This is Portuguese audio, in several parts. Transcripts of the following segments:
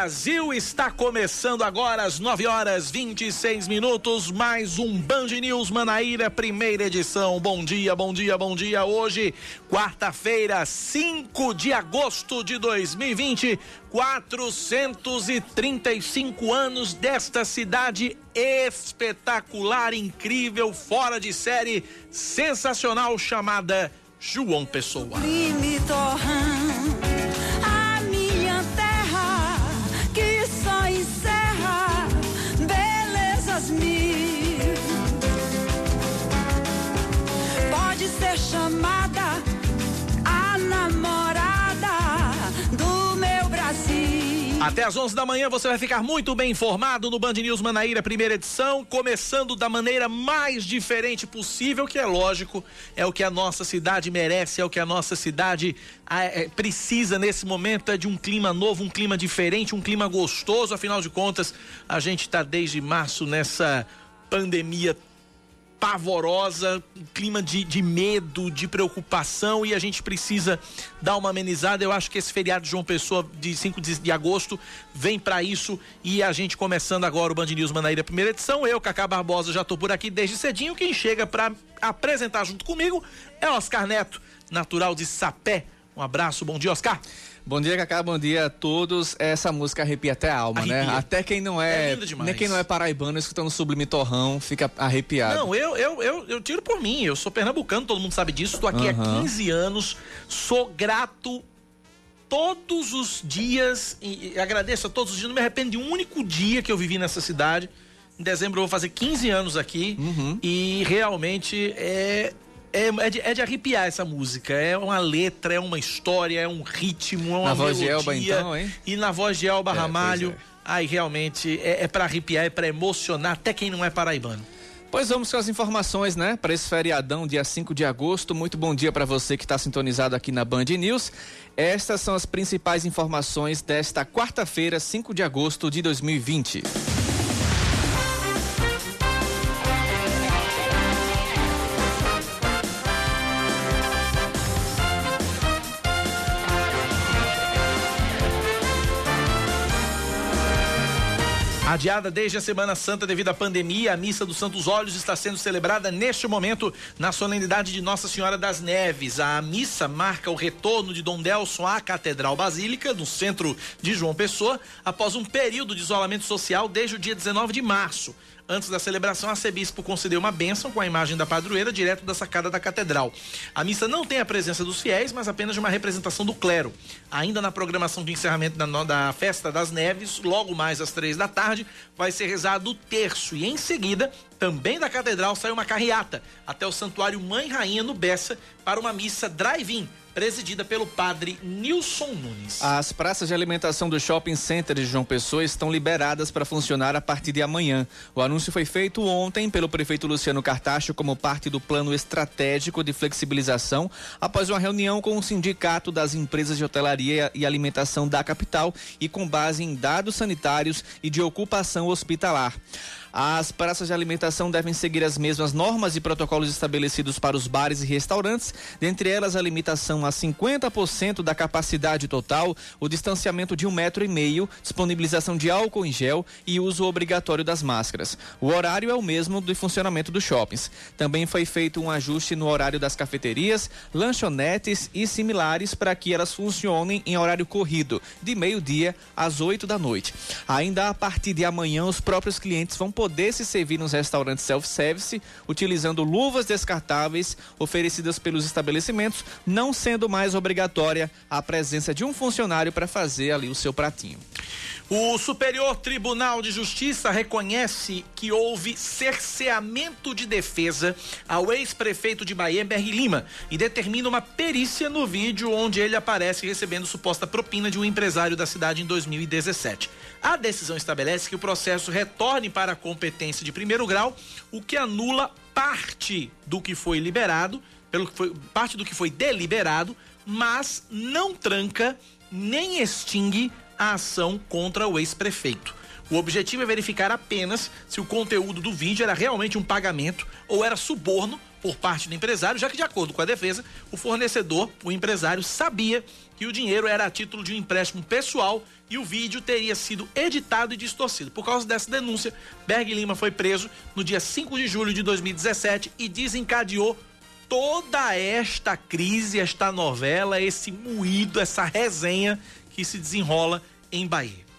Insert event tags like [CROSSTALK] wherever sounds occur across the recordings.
Brasil. Está começando agora às 9 horas 26 minutos. Mais um Band News Manaíra, primeira edição. Bom dia, bom dia, bom dia. Hoje, quarta-feira, 5 de agosto de 2020. 435 anos desta cidade espetacular, incrível, fora de série, sensacional, chamada João Pessoa. Chamada a namorada do meu Brasil. Até às 11 da manhã você vai ficar muito bem informado no Band News Manaíra, primeira edição, começando da maneira mais diferente possível, que é lógico, é o que a nossa cidade merece, é o que a nossa cidade é, precisa nesse momento, é de um clima novo, um clima diferente, um clima gostoso, afinal de contas, a gente está desde março nessa pandemia pavorosa, um clima de, de medo, de preocupação e a gente precisa dar uma amenizada. Eu acho que esse feriado de João Pessoa de 5 de, de agosto vem para isso e a gente começando agora o Band News Manaíra primeira edição. Eu, Cacá Barbosa, já tô por aqui desde cedinho. Quem chega para apresentar junto comigo é Oscar Neto, natural de Sapé. Um abraço, bom dia, Oscar. Bom dia, Cacá, bom dia a todos. Essa música arrepia até a alma, né? arrepia. né? Até quem não é, é nem quem não é paraibano escutando Sublime Torrão fica arrepiado. Não, eu, eu, eu, eu tiro por mim. Eu sou pernambucano, todo mundo sabe disso. Estou aqui uhum. há 15 anos. Sou grato todos os dias e agradeço a todos os dias. Não me arrependo de um único dia que eu vivi nessa cidade. Em dezembro eu vou fazer 15 anos aqui uhum. e realmente é é, é, de, é, de, arrepiar essa música. É uma letra, é uma história, é um ritmo, é uma na voz de Elba, então, hein? E na voz de Elba é, Ramalho. É. Aí realmente é, é para arrepiar, é para emocionar, até quem não é paraibano. Pois vamos com as informações, né? Para esse feriadão, dia 5 de agosto. Muito bom dia para você que está sintonizado aqui na Band News. Estas são as principais informações desta quarta-feira, 5 de agosto de 2020. Adiada desde a Semana Santa devido à pandemia, a missa dos Santos Olhos está sendo celebrada neste momento na solenidade de Nossa Senhora das Neves. A missa marca o retorno de Dom Delson à Catedral Basílica, no centro de João Pessoa, após um período de isolamento social desde o dia 19 de março. Antes da celebração, a arcebispo concedeu uma bênção com a imagem da padroeira direto da sacada da catedral. A missa não tem a presença dos fiéis, mas apenas uma representação do clero. Ainda na programação de encerramento da, da Festa das Neves, logo mais às três da tarde, vai ser rezado o terço e em seguida também da catedral sai uma carreata até o Santuário Mãe Rainha no Bessa para uma missa drive-in presidida pelo padre Nilson Nunes. As praças de alimentação do Shopping Center de João Pessoa estão liberadas para funcionar a partir de amanhã. O anúncio foi feito ontem pelo prefeito Luciano Cartacho como parte do plano estratégico de flexibilização após uma reunião com o sindicato das empresas de hotelaria e alimentação da capital e com base em dados sanitários e de ocupação hospitalar. As praças de alimentação devem seguir as mesmas normas e protocolos estabelecidos para os bares e restaurantes, dentre elas a limitação a 50% da capacidade total, o distanciamento de um metro e meio, disponibilização de álcool em gel e uso obrigatório das máscaras. O horário é o mesmo do funcionamento dos shoppings. Também foi feito um ajuste no horário das cafeterias, lanchonetes e similares para que elas funcionem em horário corrido, de meio-dia às 8 da noite. Ainda a partir de amanhã, os próprios clientes vão poder se servir nos restaurantes self-service, utilizando luvas descartáveis oferecidas pelos estabelecimentos, não sendo mais obrigatória a presença de um funcionário para fazer ali o seu pratinho. O Superior Tribunal de Justiça reconhece que houve cerceamento de defesa ao ex-prefeito de Bahia, Berg Lima, e determina uma perícia no vídeo onde ele aparece recebendo suposta propina de um empresário da cidade em 2017. A decisão estabelece que o processo retorne para a competência de primeiro grau, o que anula parte do que foi liberado, pelo que foi parte do que foi deliberado, mas não tranca nem extingue a ação contra o ex-prefeito. O objetivo é verificar apenas se o conteúdo do vídeo era realmente um pagamento ou era suborno por parte do empresário, já que, de acordo com a defesa, o fornecedor, o empresário, sabia que o dinheiro era a título de um empréstimo pessoal e o vídeo teria sido editado e distorcido. Por causa dessa denúncia, Berg Lima foi preso no dia 5 de julho de 2017 e desencadeou toda esta crise, esta novela, esse moído, essa resenha que se desenrola em Bahia.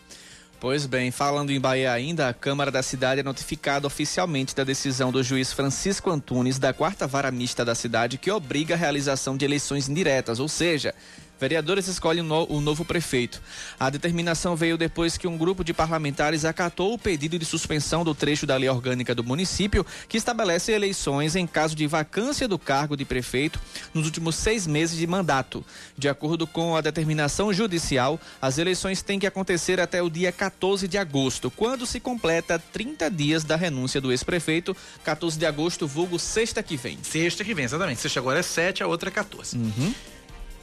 Pois bem, falando em Bahia ainda, a Câmara da cidade é notificada oficialmente da decisão do juiz Francisco Antunes da quarta vara mista da cidade que obriga a realização de eleições indiretas, ou seja, Vereadores escolhem o novo prefeito. A determinação veio depois que um grupo de parlamentares acatou o pedido de suspensão do trecho da lei orgânica do município, que estabelece eleições em caso de vacância do cargo de prefeito nos últimos seis meses de mandato. De acordo com a determinação judicial, as eleições têm que acontecer até o dia 14 de agosto, quando se completa 30 dias da renúncia do ex-prefeito. 14 de agosto, vulgo sexta que vem. Sexta que vem, exatamente. Sexta agora é 7, a outra é 14. Uhum.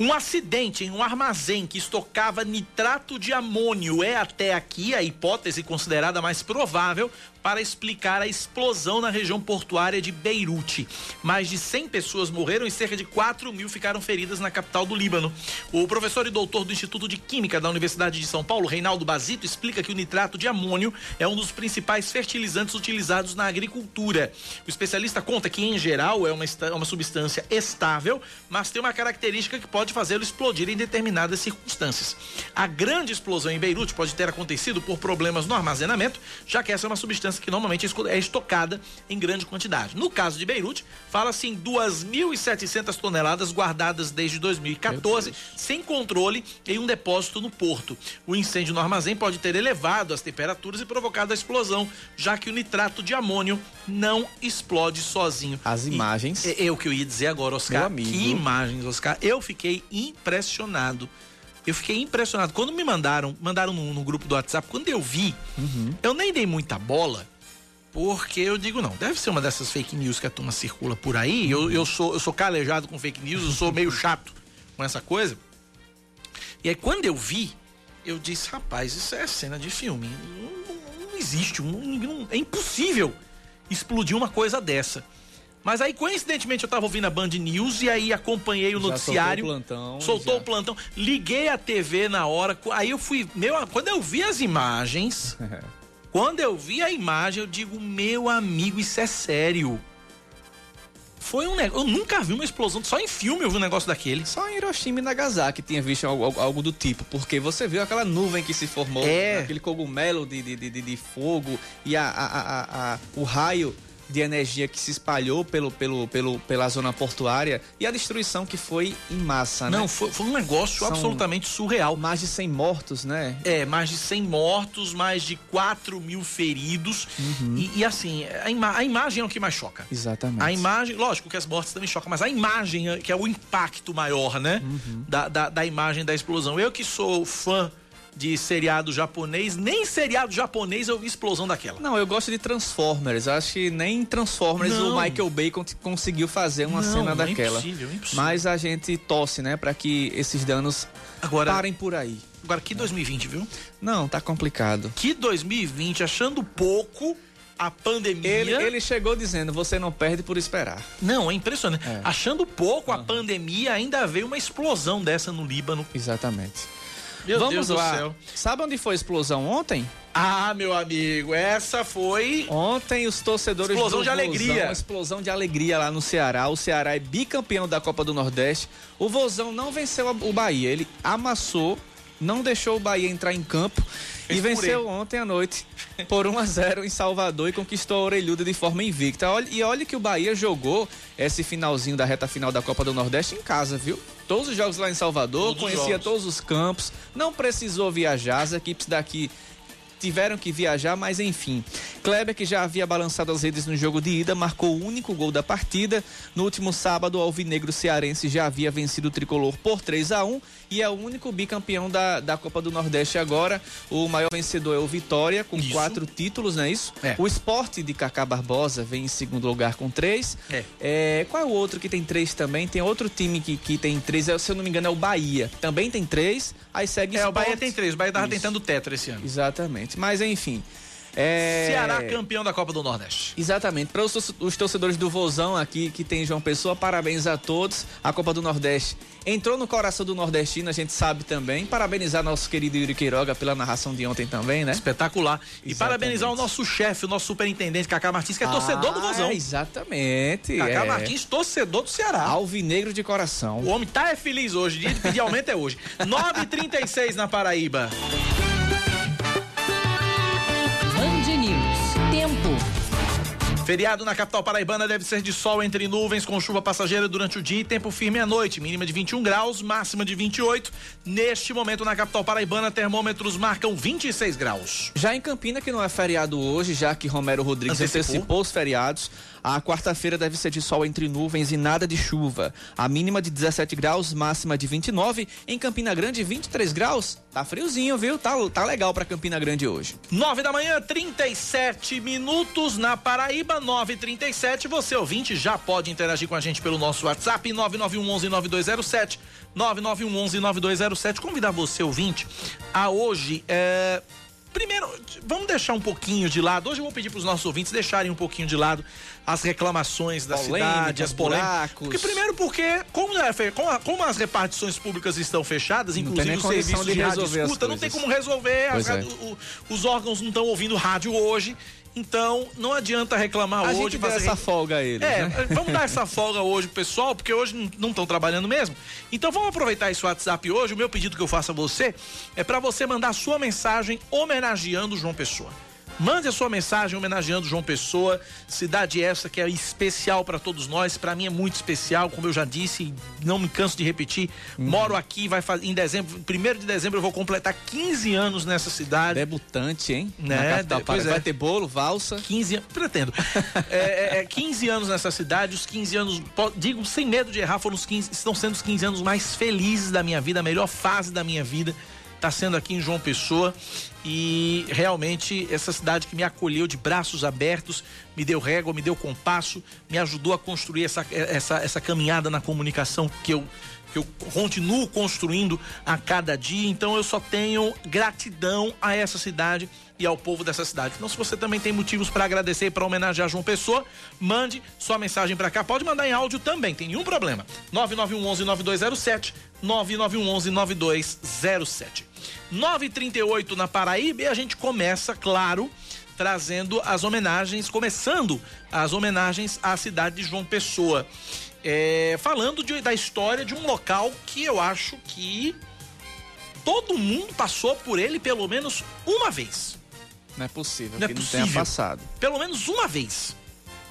Um acidente em um armazém que estocava nitrato de amônio. É até aqui a hipótese considerada mais provável para explicar a explosão na região portuária de Beirute. Mais de 100 pessoas morreram e cerca de 4 mil ficaram feridas na capital do Líbano. O professor e doutor do Instituto de Química da Universidade de São Paulo, Reinaldo Basito, explica que o nitrato de amônio é um dos principais fertilizantes utilizados na agricultura. O especialista conta que, em geral, é uma, uma substância estável, mas tem uma característica que pode fazê-lo explodir em determinadas circunstâncias. A grande explosão em Beirute pode ter acontecido por problemas no armazenamento, já que essa é uma substância que normalmente é estocada em grande quantidade. No caso de Beirute, fala-se em 2.700 toneladas guardadas desde 2014, sem controle, em um depósito no porto. O incêndio no armazém pode ter elevado as temperaturas e provocado a explosão, já que o nitrato de amônio não explode sozinho. As imagens. E, é, é o que eu ia dizer agora, Oscar. Que imagens, Oscar. Eu fiquei impressionado eu fiquei impressionado. Quando me mandaram, mandaram no, no grupo do WhatsApp, quando eu vi, uhum. eu nem dei muita bola, porque eu digo, não, deve ser uma dessas fake news que a turma circula por aí. Eu, eu, sou, eu sou calejado com fake news, eu sou meio chato com essa coisa. E aí, quando eu vi, eu disse, rapaz, isso é cena de filme. Não, não, não existe, não, é impossível explodir uma coisa dessa. Mas aí, coincidentemente, eu tava ouvindo a Band News e aí acompanhei o Já noticiário. Soltou o plantão. Soltou já. o plantão. Liguei a TV na hora. Aí eu fui. Meu, quando eu vi as imagens. [LAUGHS] quando eu vi a imagem, eu digo, meu amigo, isso é sério. Foi um negócio. Eu nunca vi uma explosão. Só em filme eu vi um negócio daquele. Só em Hiroshima e Nagasaki tinha visto algo, algo, do tipo. Porque você viu aquela nuvem que se formou, é. aquele cogumelo de, de, de, de fogo e a, a, a, a o raio de energia que se espalhou pelo, pelo, pelo, pela zona portuária e a destruição que foi em massa, Não, né? foi, foi um negócio São absolutamente surreal. Mais de 100 mortos, né? É, mais de 100 mortos, mais de 4 mil feridos. Uhum. E, e, assim, a, ima a, imagem é o que mais choca. Exatamente. A imagem, lógico que as mortes também chocam, mas a imagem é, que é o impacto maior, né? Uhum. Da, da, da imagem da explosão. Eu que sou fã de seriado japonês, nem seriado japonês eu vi explosão daquela. Não, eu gosto de Transformers. Acho que nem Transformers não. o Michael Bay conseguiu fazer uma não, cena não, é daquela. É impossível, é impossível. Mas a gente torce, né, para que esses danos Agora, parem por aí. Agora que 2020, viu? Não, tá complicado. Que 2020, achando pouco, a pandemia. Ele, ele chegou dizendo: você não perde por esperar. Não, é impressionante. É. Achando pouco a pandemia, ainda veio uma explosão dessa no Líbano. Exatamente. Meu Vamos Deus lá. do céu. Sabe onde foi a explosão ontem? Ah, meu amigo, essa foi. Ontem os torcedores Explosão de alegria. uma explosão de alegria lá no Ceará. O Ceará é bicampeão da Copa do Nordeste. O Vozão não venceu o Bahia, ele amassou, não deixou o Bahia entrar em campo Fez e venceu ontem à noite por 1 a 0 em Salvador e conquistou a orelhuda de forma invicta. E olha que o Bahia jogou esse finalzinho da reta final da Copa do Nordeste em casa, viu? Todos os jogos lá em Salvador, Todos os conhecia todos os campos, não precisou viajar, as equipes daqui tiveram que viajar, mas enfim. Kleber, que já havia balançado as redes no jogo de ida, marcou o único gol da partida. No último sábado, o Alvinegro Cearense já havia vencido o tricolor por 3 a 1 e é o único bicampeão da, da Copa do Nordeste agora. O maior vencedor é o Vitória, com Isso. quatro títulos, não é isso? É. O esporte de Cacá Barbosa vem em segundo lugar com três. É. É, qual é o outro que tem três também? Tem outro time que, que tem três, é, se eu não me engano, é o Bahia. Também tem três. Aí segue É, o. Bahia tem três. O Bahia tava Isso. tentando tetra esse ano. Exatamente. Mas enfim. É... Ceará campeão da Copa do Nordeste. Exatamente. Para os, tor- os torcedores do Vozão aqui, que tem João Pessoa, parabéns a todos. A Copa do Nordeste entrou no coração do nordestino, a gente sabe também. Parabenizar nosso querido Yuri Queiroga pela narração de ontem também, né? Espetacular. E Exatamente. parabenizar o nosso chefe, o nosso superintendente, Cacá Martins, que é torcedor do Vozão. Ah, exatamente. Cacá é. Martins, torcedor do Ceará. Alvinegro de coração. O homem tá é feliz hoje, dia de pedir aumento é hoje. [LAUGHS] 9h36 na Paraíba. Feriado na capital paraibana deve ser de sol entre nuvens, com chuva passageira durante o dia e tempo firme à noite. Mínima de 21 graus, máxima de 28. Neste momento, na capital paraibana, termômetros marcam 26 graus. Já em Campina, que não é feriado hoje, já que Romero Rodrigues Antecipou. antecipou, os feriados, a quarta-feira deve ser de sol entre nuvens e nada de chuva. A mínima de 17 graus, máxima de 29. Em Campina Grande, 23 graus. Tá friozinho, viu? Tá, tá legal pra Campina Grande hoje. 9 da manhã, 37 minutos na Paraíba, 9h37. Você, ouvinte, já pode interagir com a gente pelo nosso WhatsApp, 9911-9207. 9911-9207. Convidar você, ouvinte, a hoje. É... Primeiro, vamos deixar um pouquinho de lado. Hoje eu vou pedir para os nossos ouvintes deixarem um pouquinho de lado as reclamações da Polêmicas, cidade, as polêmicas. Porque, primeiro, porque, como, é como as repartições públicas estão fechadas, Não inclusive os serviços de de, rádio escuta, não tem como resolver. as é. o- os órgãos não estão ouvindo rádio hoje, então não adianta reclamar A hoje. gente fazer- essa folga a eles, É, né? [LAUGHS] vamos dar essa folga hoje pessoal, porque hoje não estão trabalhando mesmo. Então vamos aproveitar esse WhatsApp hoje. O meu pedido que eu faço a você é para você mandar sua mensagem homenageando João Pessoa. Mande a sua mensagem homenageando João Pessoa, cidade essa que é especial para todos nós, para mim é muito especial, como eu já disse, não me canso de repetir. Uhum. Moro aqui, vai fazer em dezembro, primeiro de dezembro eu vou completar 15 anos nessa cidade. Debutante, hein? Né? Na Pois é. Vai ter bolo, valsa. 15 anos, pretendo. [LAUGHS] é, é, é, 15 anos nessa cidade, os 15 anos, digo sem medo de errar, foram os 15, estão sendo os 15 anos mais felizes da minha vida, a melhor fase da minha vida. Está sendo aqui em João Pessoa e realmente essa cidade que me acolheu de braços abertos, me deu régua, me deu compasso, me ajudou a construir essa, essa, essa caminhada na comunicação que eu que eu continuo construindo a cada dia. Então eu só tenho gratidão a essa cidade e ao povo dessa cidade. Então, se você também tem motivos para agradecer e para homenagear João Pessoa, mande sua mensagem para cá. Pode mandar em áudio também, tem nenhum problema. 9911-9207, 9911-9207. 938 na Paraíba e a gente começa, claro, trazendo as homenagens, começando as homenagens à cidade de João Pessoa. É, falando de- da história de um local que eu acho que todo mundo passou por ele pelo menos uma vez. Não é possível Não é que não possível. tenha passado. Pelo menos uma vez.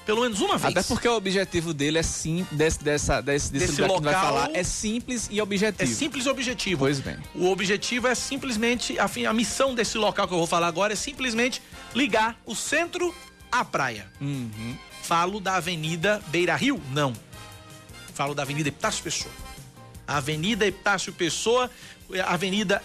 Pelo menos uma vez. Até porque o objetivo dele é sim, desse, dessa, desse, desse, Desse lugar que vai local- falar, é simples e É objetivo. simples e objetivo. Pois bem. O objetivo é simplesmente, a, a missão desse local que eu vou falar agora é simplesmente ligar o centro à praia. Uhum. Falo da Avenida Beira Rio? Não. Falo da Avenida Epitácio Pessoa. Avenida Epitácio Pessoa, é avenida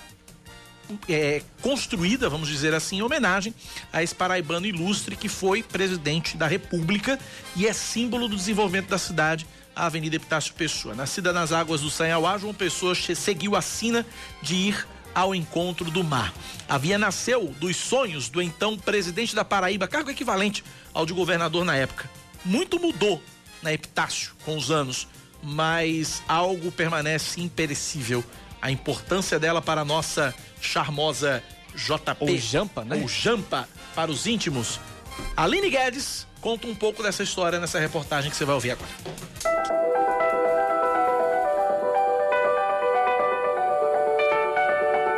é, construída, vamos dizer assim, em homenagem a esse paraibano ilustre que foi presidente da República e é símbolo do desenvolvimento da cidade, a Avenida Epitácio Pessoa. Nascida nas águas do Sanhauá, João Pessoa seguiu a sina de ir ao encontro do mar. A via nasceu dos sonhos do então presidente da Paraíba, cargo equivalente ao de governador na época. Muito mudou na Epitácio com os anos, mas algo permanece imperecível. A importância dela para a nossa charmosa JP. Ou Jampa, né? Ou Jampa para os íntimos. Aline Guedes conta um pouco dessa história nessa reportagem que você vai ouvir agora.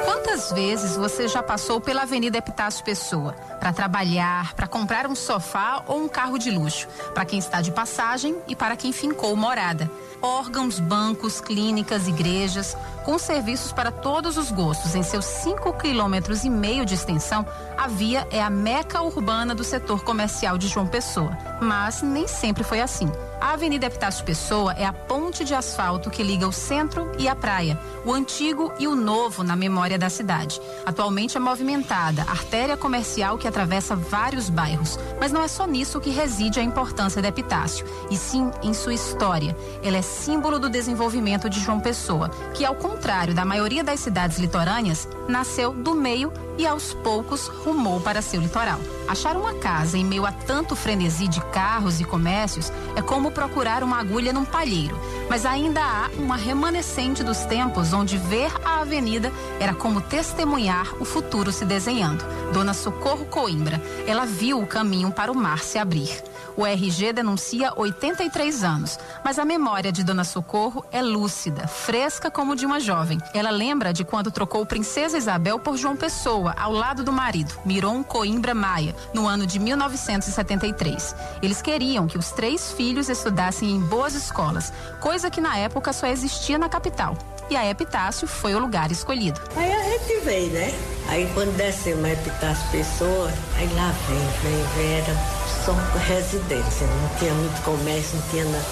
Quantas vezes você já passou pela Avenida Epitácio Pessoa para trabalhar, para comprar um sofá ou um carro de luxo, para quem está de passagem e para quem fincou morada? órgãos, bancos, clínicas, igrejas, com serviços para todos os gostos. Em seus 5 quilômetros e meio de extensão, a via é a meca urbana do setor comercial de João Pessoa. Mas nem sempre foi assim. A Avenida Epitácio Pessoa é a ponte de asfalto que liga o centro e a praia, o antigo e o novo na memória da cidade. Atualmente é movimentada, artéria comercial que atravessa vários bairros. Mas não é só nisso que reside a importância da Epitácio, e sim em sua história. Ela é símbolo do desenvolvimento de João Pessoa, que, ao contrário da maioria das cidades litorâneas, nasceu do meio e aos poucos rumou para seu litoral. Achar uma casa em meio a tanto frenesi de carros e comércios é como procurar uma agulha num palheiro, mas ainda há uma remanescente dos tempos onde ver a avenida era como testemunhar o futuro se desenhando. Dona Socorro Coimbra, ela viu o caminho para o mar se abrir. O RG denuncia 83 anos, mas a memória de Dona Socorro é lúcida, fresca como de uma jovem. Ela lembra de quando trocou Princesa Isabel por João Pessoa, ao lado do marido, Miron Coimbra Maia, no ano de 1973. Eles queriam que os três filhos estudassem em boas escolas, coisa que na época só existia na capital e a Epitácio foi o lugar escolhido. Aí a gente veio, né? Aí quando desceu uma Epitácio Pessoa, aí lá vem, vem, vem, era só residência, não tinha muito comércio, não tinha nada.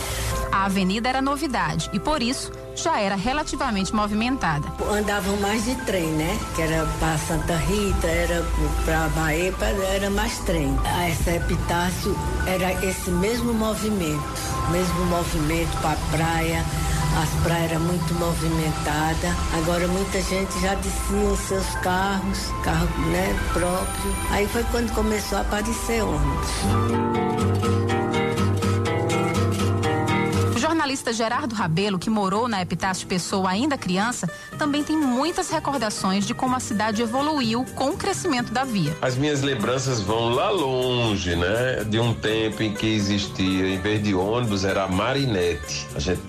A avenida era novidade e por isso já era relativamente movimentada. Andavam mais de trem, né? Que era para Santa Rita, era para Bahia, era mais trem. A essa Epitácio era esse mesmo movimento, mesmo movimento para a praia as praias eram muito movimentadas. Agora muita gente já descia os seus carros, carro né, próprio. Aí foi quando começou a aparecer ônibus. Jornalista Gerardo Rabelo, que morou na Epitácio Pessoa ainda criança, também tem muitas recordações de como a cidade evoluiu com o crescimento da via. As minhas lembranças vão lá longe, né? De um tempo em que existia, em vez de ônibus, era a marinete. A gente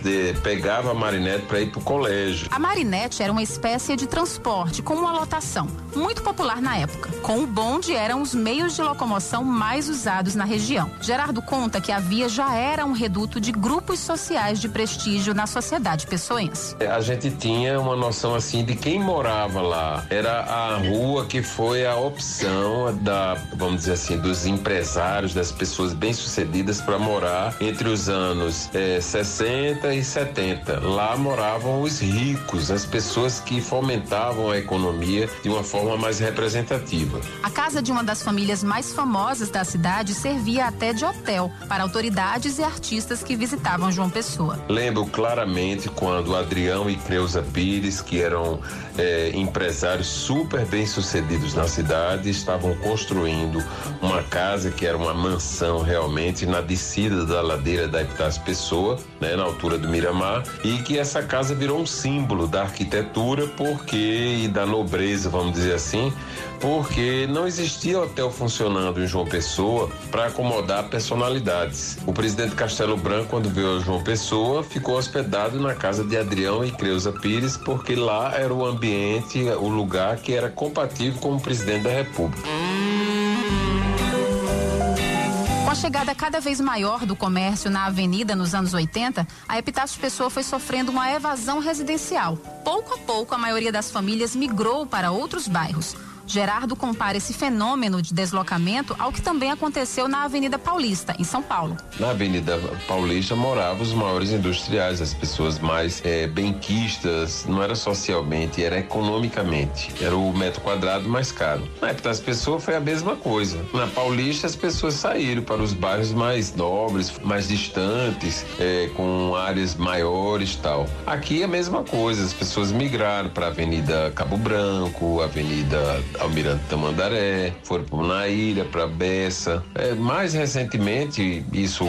pegava a marinete para ir para o colégio. A marinete era uma espécie de transporte com uma lotação, muito popular na época. Com o bonde eram os meios de locomoção mais usados na região. Gerardo conta que a via já era um reduto de grupos sociais de prestígio na sociedade pessoense. A gente tinha uma noção assim de quem morava lá. Era a rua que foi a opção da, vamos dizer assim, dos empresários, das pessoas bem-sucedidas para morar entre os anos eh, 60 e 70. Lá moravam os ricos, as pessoas que fomentavam a economia de uma forma mais representativa. A casa de uma das famílias mais famosas da cidade servia até de hotel para autoridades e artistas que visitavam João Pessoa pessoa. Lembro claramente quando Adrião e Creuza Pires, que eram é, empresários super bem sucedidos na cidade, estavam construindo uma casa que era uma mansão realmente na descida da ladeira da Epitácio Pessoa, né, na altura do Miramar, e que essa casa virou um símbolo da arquitetura porque e da nobreza, vamos dizer assim, porque não existia hotel funcionando em João Pessoa para acomodar personalidades. O presidente Castelo Branco, quando veio a João Pessoa, ficou hospedado na casa de Adrião e Creuza Pires, porque lá era o ambiente, o lugar que era compatível com o presidente da República. Com a chegada cada vez maior do comércio na avenida nos anos 80, a Epitácio Pessoa foi sofrendo uma evasão residencial. Pouco a pouco, a maioria das famílias migrou para outros bairros. Gerardo compara esse fenômeno de deslocamento ao que também aconteceu na Avenida Paulista, em São Paulo. Na Avenida Paulista moravam os maiores industriais, as pessoas mais é, benquistas, não era socialmente, era economicamente. Era o metro quadrado mais caro. Na época das pessoas foi a mesma coisa. Na Paulista as pessoas saíram para os bairros mais nobres, mais distantes, é, com áreas maiores tal. Aqui é a mesma coisa, as pessoas migraram para a Avenida Cabo Branco, Avenida Almirante Tamandaré, foram para Naíra, para Bessa. É, mais recentemente, isso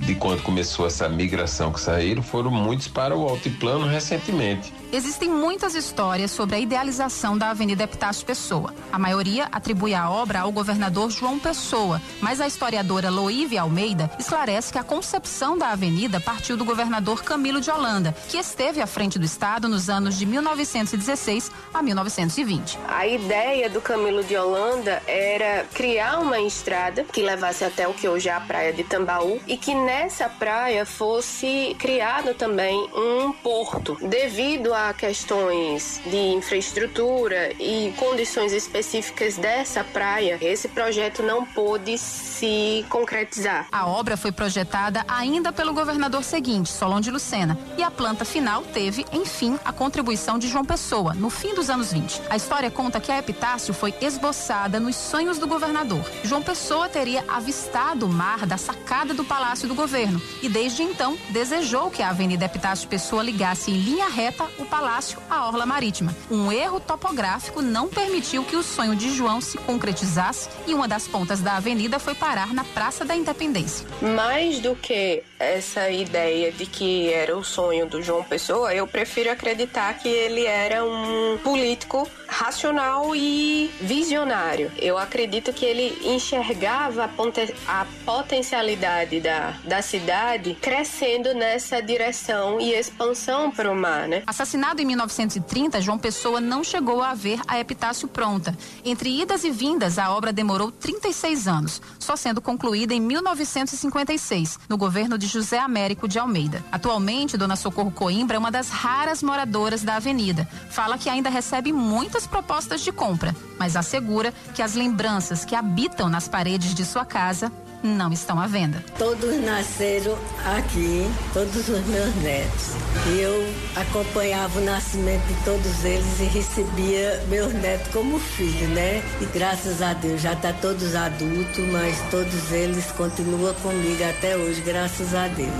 de quando começou essa migração que saíram, foram muitos para o altiplano recentemente. Existem muitas histórias sobre a idealização da Avenida Epitácio Pessoa. A maioria atribui a obra ao governador João Pessoa, mas a historiadora Loívia Almeida esclarece que a concepção da avenida partiu do governador Camilo de Holanda, que esteve à frente do estado nos anos de 1916 a 1920. A ideia do Camilo de Holanda era criar uma estrada que levasse até o que hoje é a praia de Tambaú e que nessa praia fosse criado também um porto, devido a questões de infraestrutura e condições específicas dessa praia, esse projeto não pôde se concretizar. A obra foi projetada ainda pelo governador seguinte, Solon de Lucena, e a planta final teve, enfim, a contribuição de João Pessoa, no fim dos anos 20. A história conta que a epitácio foi esboçada nos sonhos do governador. João Pessoa teria avistado o mar da sacada do Palácio do governo e desde então desejou que a Avenida Epitácio Pessoa ligasse em linha reta o palácio à orla marítima. Um erro topográfico não permitiu que o sonho de João se concretizasse e uma das pontas da avenida foi parar na Praça da Independência. Mais do que essa ideia de que era o sonho do João Pessoa, eu prefiro acreditar que ele era um político racional e visionário. Eu acredito que ele enxergava a, a potencialidade da, da cidade crescendo nessa direção e expansão para o mar, né? Assassinado em 1930, João Pessoa não chegou a ver a epitácio pronta. Entre idas e vindas, a obra demorou 36 anos, só sendo concluída em 1956, no governo de José Américo de Almeida. Atualmente, Dona Socorro Coimbra é uma das raras moradoras da avenida. Fala que ainda recebe muitas propostas de compra, mas assegura que as lembranças que habitam nas paredes de sua casa não estão à venda. Todos nasceram aqui, todos os meus netos. E eu acompanhava o nascimento de todos eles e recebia meus netos como filho, né? E graças a Deus já tá todos adultos, mas todos eles continuam comigo até hoje, graças a Deus.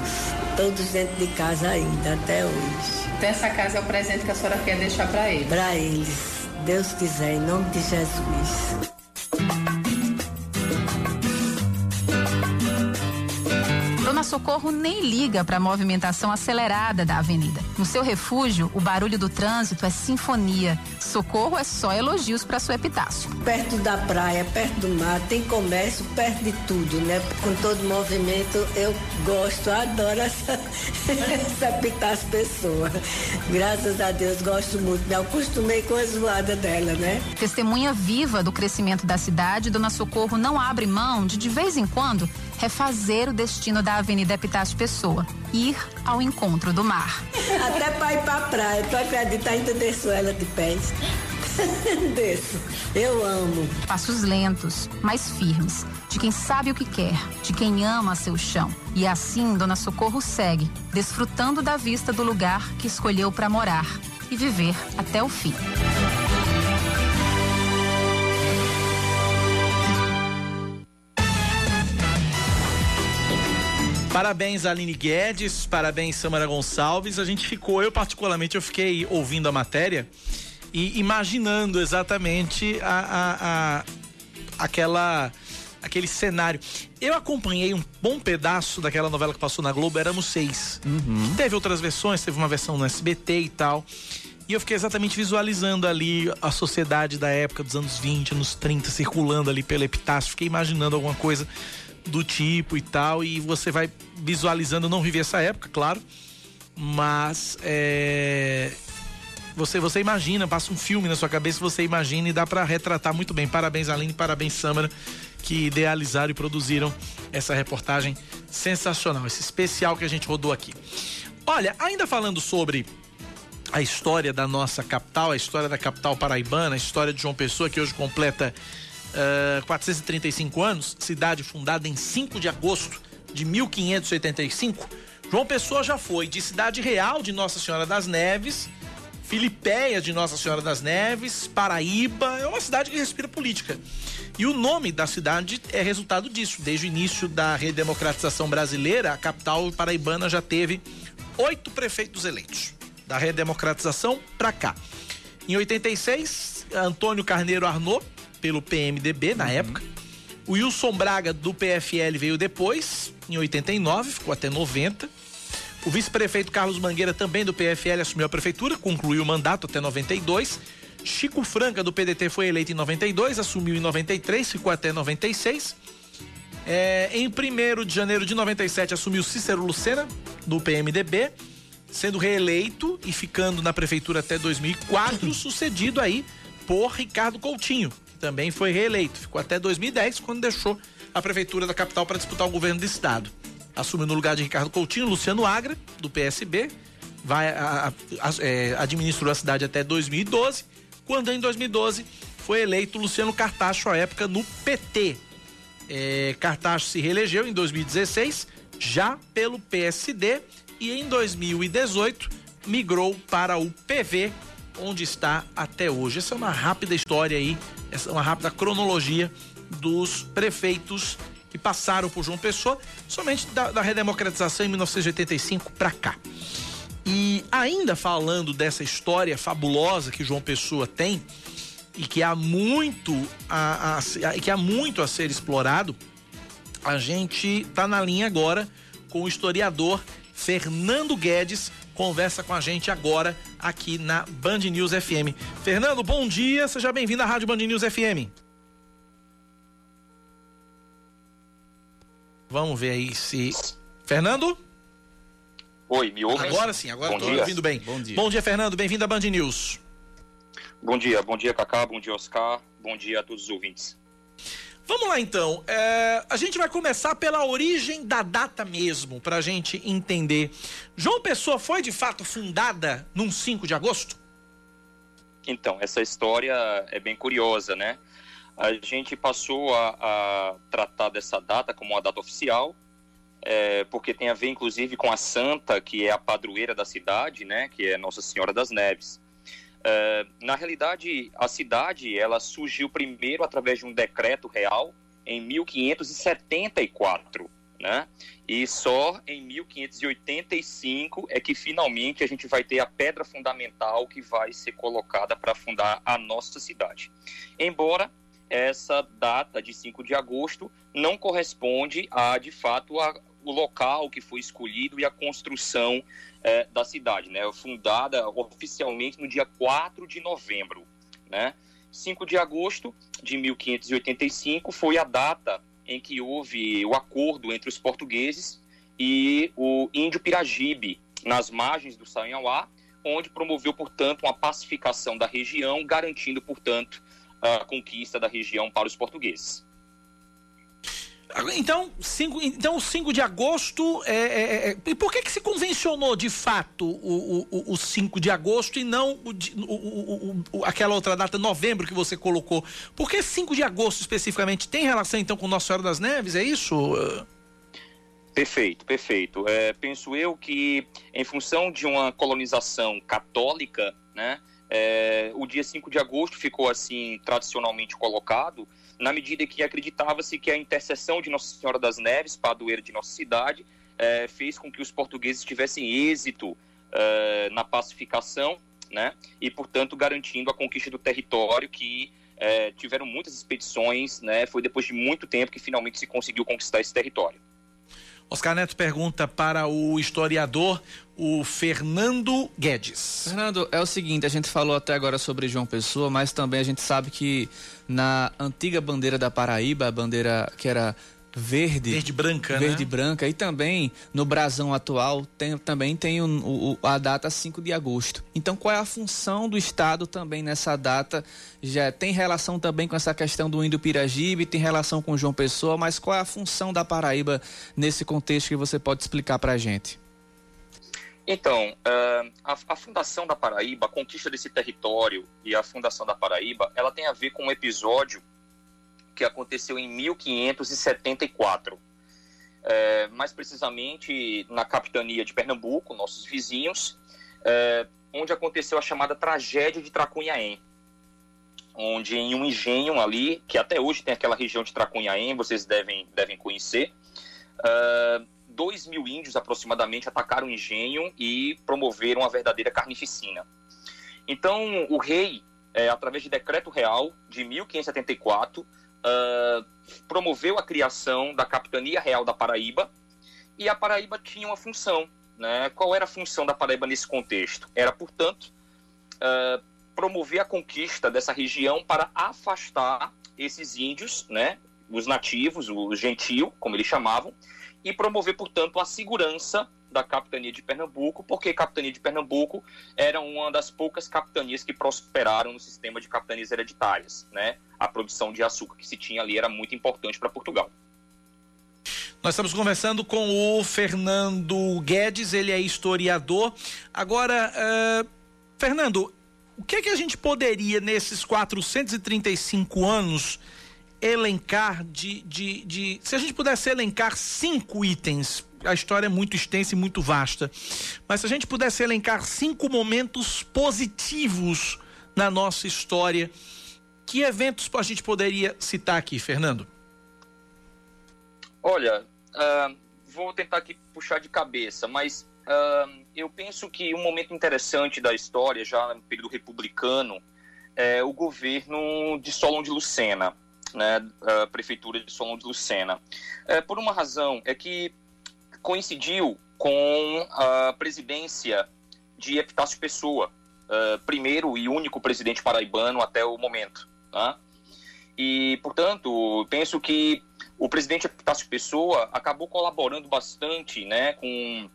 Todos dentro de casa ainda, até hoje. Então essa casa é o presente que a senhora quer deixar para eles? Para eles. Deus quiser, em nome de Jesus. Socorro nem liga para a movimentação acelerada da avenida. No seu refúgio, o barulho do trânsito é sinfonia. Socorro é só elogios para sua epitácio. Perto da praia, perto do mar, tem comércio perto de tudo, né? Com todo movimento, eu gosto, adoro essa, [LAUGHS] essa epitácio pessoa. Graças a Deus, gosto muito. Me acostumei com a zoada dela, né? Testemunha viva do crescimento da cidade, Dona Socorro não abre mão de, de vez em quando, refazer o destino da Avenida Epitácio Pessoa, ir ao encontro do mar. Até para ir para praia, tu acredita, ainda desço ela de pés. [LAUGHS] Desço. Eu amo. Passos lentos, mas firmes, de quem sabe o que quer, de quem ama seu chão. E assim, Dona Socorro segue, desfrutando da vista do lugar que escolheu para morar e viver até o fim. Parabéns, Aline Guedes, parabéns, Samara Gonçalves. A gente ficou, eu particularmente, eu fiquei ouvindo a matéria e imaginando exatamente a, a, a aquela aquele cenário. Eu acompanhei um bom pedaço daquela novela que passou na Globo, Éramos Seis. Uhum. Teve outras versões, teve uma versão no SBT e tal. E eu fiquei exatamente visualizando ali a sociedade da época dos anos 20, anos 30, circulando ali pelo epitácio. Fiquei imaginando alguma coisa do tipo e tal, e você vai visualizando, não viver essa época, claro, mas é, você você imagina, passa um filme na sua cabeça, você imagina e dá para retratar muito bem. Parabéns Aline, parabéns Samara que idealizaram e produziram essa reportagem sensacional, esse especial que a gente rodou aqui. Olha, ainda falando sobre a história da nossa capital, a história da capital paraibana, a história de João Pessoa, que hoje completa uh, 435 anos, cidade fundada em 5 de agosto de 1585. João Pessoa já foi de Cidade Real de Nossa Senhora das Neves, Filipéia de Nossa Senhora das Neves, Paraíba, é uma cidade que respira política. E o nome da cidade é resultado disso. Desde o início da redemocratização brasileira, a capital paraibana já teve oito prefeitos eleitos da redemocratização para cá. Em 86, Antônio Carneiro Arnaud, pelo PMDB na uhum. época. O Wilson Braga, do PFL, veio depois, em 89, ficou até 90. O vice-prefeito Carlos Mangueira, também do PFL, assumiu a prefeitura, concluiu o mandato até 92. Chico Franca, do PDT, foi eleito em 92, assumiu em 93, ficou até 96. É, em 1 de janeiro de 97, assumiu Cícero Lucena, do PMDB sendo reeleito e ficando na prefeitura até 2004, [COUGHS] sucedido aí por Ricardo Coutinho, também foi reeleito. Ficou até 2010, quando deixou a prefeitura da capital para disputar o governo do estado. Assumiu no lugar de Ricardo Coutinho Luciano Agra, do PSB, vai, a, a, é, administrou a cidade até 2012, quando em 2012 foi eleito Luciano Cartacho, à época, no PT. É, Cartacho se reelegeu em 2016, já pelo PSD e em 2018 migrou para o PV, onde está até hoje. Essa é uma rápida história aí, essa é uma rápida cronologia dos prefeitos que passaram por João Pessoa, somente da, da redemocratização em 1985 para cá. E ainda falando dessa história fabulosa que João Pessoa tem e que há muito a, a, a que há muito a ser explorado, a gente está na linha agora com o historiador Fernando Guedes conversa com a gente agora aqui na Band News FM. Fernando, bom dia, seja bem-vindo à Rádio Band News FM. Vamos ver aí se. Fernando? Oi, me ouve? Agora sim, agora estou ouvindo bem. Bom dia. Bom dia, Fernando, bem-vindo à Band News. Bom dia, bom dia, Cacá, bom dia, Oscar, bom dia a todos os ouvintes. Vamos lá então. É, a gente vai começar pela origem da data mesmo, para a gente entender. João Pessoa foi de fato fundada num 5 de agosto? Então, essa história é bem curiosa, né? A gente passou a, a tratar dessa data como uma data oficial, é, porque tem a ver inclusive com a santa, que é a padroeira da cidade, né? Que é Nossa Senhora das Neves. Uh, na realidade, a cidade ela surgiu primeiro através de um decreto real em 1574, né? E só em 1585 é que finalmente a gente vai ter a pedra fundamental que vai ser colocada para fundar a nossa cidade. Embora essa data de 5 de agosto não corresponde a, de fato, a, o local que foi escolhido e a construção é, da cidade, né? Fundada oficialmente no dia 4 de novembro, né? 5 de agosto de 1585 foi a data em que houve o acordo entre os portugueses e o índio Piragibe, nas margens do Sanhauá, onde promoveu, portanto, uma pacificação da região, garantindo, portanto, a conquista da região para os portugueses. Então, cinco, então, o 5 de agosto. É, é, é, e por que, que se convencionou de fato o, o, o 5 de agosto e não o, aquela outra data, novembro, que você colocou? Por que 5 de agosto especificamente? Tem relação então com Nossa Senhora das Neves? É isso? Perfeito, perfeito. É, penso eu que, em função de uma colonização católica, né, é, o dia 5 de agosto ficou assim tradicionalmente colocado na medida que acreditava-se que a intercessão de Nossa Senhora das Neves, padroeira de nossa cidade, é, fez com que os portugueses tivessem êxito é, na pacificação, né? E, portanto, garantindo a conquista do território que é, tiveram muitas expedições, né? Foi depois de muito tempo que finalmente se conseguiu conquistar esse território. Oscar Neto pergunta para o historiador, o Fernando Guedes. Fernando, é o seguinte, a gente falou até agora sobre João Pessoa, mas também a gente sabe que na antiga bandeira da Paraíba, a bandeira que era verde, verde branca, verde né? branca e também no brasão atual tem, também tem o, o, a data 5 de agosto. Então qual é a função do estado também nessa data? Já tem relação também com essa questão do Indo Piragibe, tem relação com João Pessoa, mas qual é a função da Paraíba nesse contexto que você pode explicar para a gente? Então, uh, a, fundação da Paraíba, a conquista desse território e a fundação da Paraíba, ela tem a ver com um episódio que aconteceu em 1574. É, mais precisamente na capitania de Pernambuco, nossos vizinhos, é, onde aconteceu a chamada tragédia de Tracunhaém, onde em um engenho ali, que até hoje tem aquela região de Tracunhaém, vocês devem, devem conhecer, uh, dois mil índios aproximadamente atacaram o engenho e promoveram a verdadeira carnificina. Então, o rei, é, através de decreto real de 1574, uh, promoveu a criação da Capitania Real da Paraíba e a Paraíba tinha uma função. Né? Qual era a função da Paraíba nesse contexto? Era, portanto, uh, promover a conquista dessa região para afastar esses índios, né? Os nativos, o gentio, como eles chamavam, e promover, portanto, a segurança da capitania de Pernambuco, porque a capitania de Pernambuco era uma das poucas capitanias que prosperaram no sistema de capitanias hereditárias, né? A produção de açúcar que se tinha ali era muito importante para Portugal. Nós estamos conversando com o Fernando Guedes, ele é historiador. Agora, uh, Fernando, o que, é que a gente poderia, nesses 435 anos, elencar de, de, de. Se a gente pudesse elencar cinco itens, a história é muito extensa e muito vasta, mas se a gente pudesse elencar cinco momentos positivos na nossa história, que eventos a gente poderia citar aqui, Fernando? Olha, uh, vou tentar aqui puxar de cabeça, mas uh, eu penso que um momento interessante da história, já no período republicano, é o governo de Solon de Lucena né, a prefeitura de Solon de Lucena. É, por uma razão, é que coincidiu com a presidência de Epitácio Pessoa, uh, primeiro e único presidente paraibano até o momento. Tá? E, portanto, penso que o presidente Epitácio Pessoa acabou colaborando bastante né, com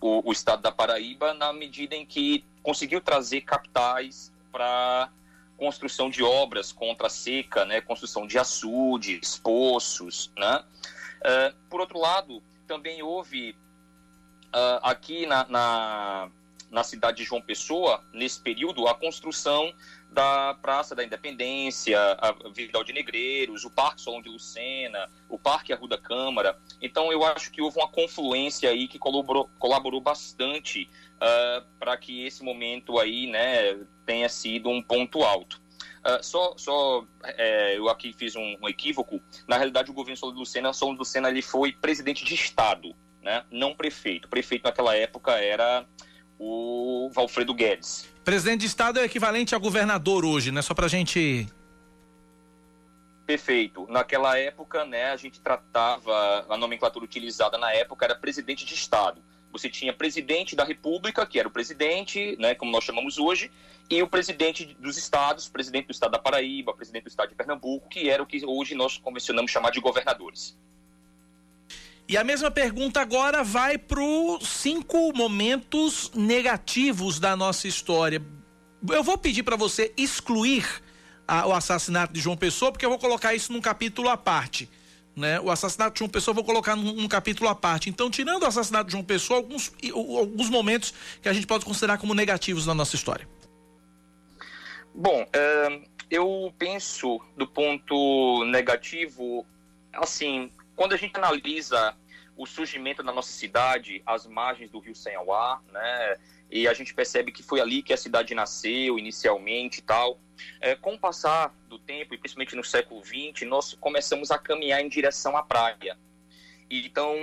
o, o estado da Paraíba na medida em que conseguiu trazer capitais para construção de obras contra a seca, né, construção de açudes, poços, né? Uh, por outro lado, também houve uh, aqui na, na, na, cidade de João Pessoa, nesse período, a construção da Praça da Independência, a Vidal de Negreiros, o Parque Solon de Lucena, o Parque Arruda Câmara. Então, eu acho que houve uma confluência aí que colaborou, colaborou bastante uh, para que esse momento aí, né, tenha sido um ponto alto. Uh, só, só é, eu aqui fiz um, um, equívoco. Na realidade, o governo Solon Lucena, Solon Lucena ele foi presidente de estado, né? Não prefeito. O prefeito naquela época era o Valfredo Guedes. Presidente de estado é equivalente a governador hoje, né? Só para gente Perfeito. Naquela época, né, a gente tratava, a nomenclatura utilizada na época era presidente de Estado. Você tinha presidente da República, que era o presidente, né, como nós chamamos hoje, e o presidente dos estados, presidente do estado da Paraíba, presidente do estado de Pernambuco, que era o que hoje nós convencionamos chamar de governadores. E a mesma pergunta agora vai para os cinco momentos negativos da nossa história. Eu vou pedir para você excluir a, o assassinato de João Pessoa, porque eu vou colocar isso num capítulo à parte né? O assassinato de João Pessoa vou colocar num, num, capítulo à parte. Então, tirando o assassinato de João Pessoa, alguns, alguns momentos que a gente pode considerar como negativos na nossa história. Bom, é, eu penso do ponto negativo, assim, quando a gente analisa o surgimento da nossa cidade, as margens do Rio Senhauá, né? E a gente percebe que foi ali que a cidade nasceu inicialmente e tal. É, com o passar do tempo, e principalmente no século XX, nós começamos a caminhar em direção à praia. Então,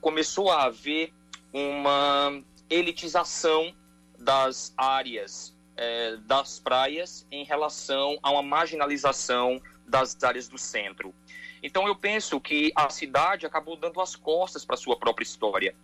começou a haver uma elitização das áreas é, das praias em relação a uma marginalização das áreas do centro. Então, eu penso que a cidade acabou dando as costas para sua própria história.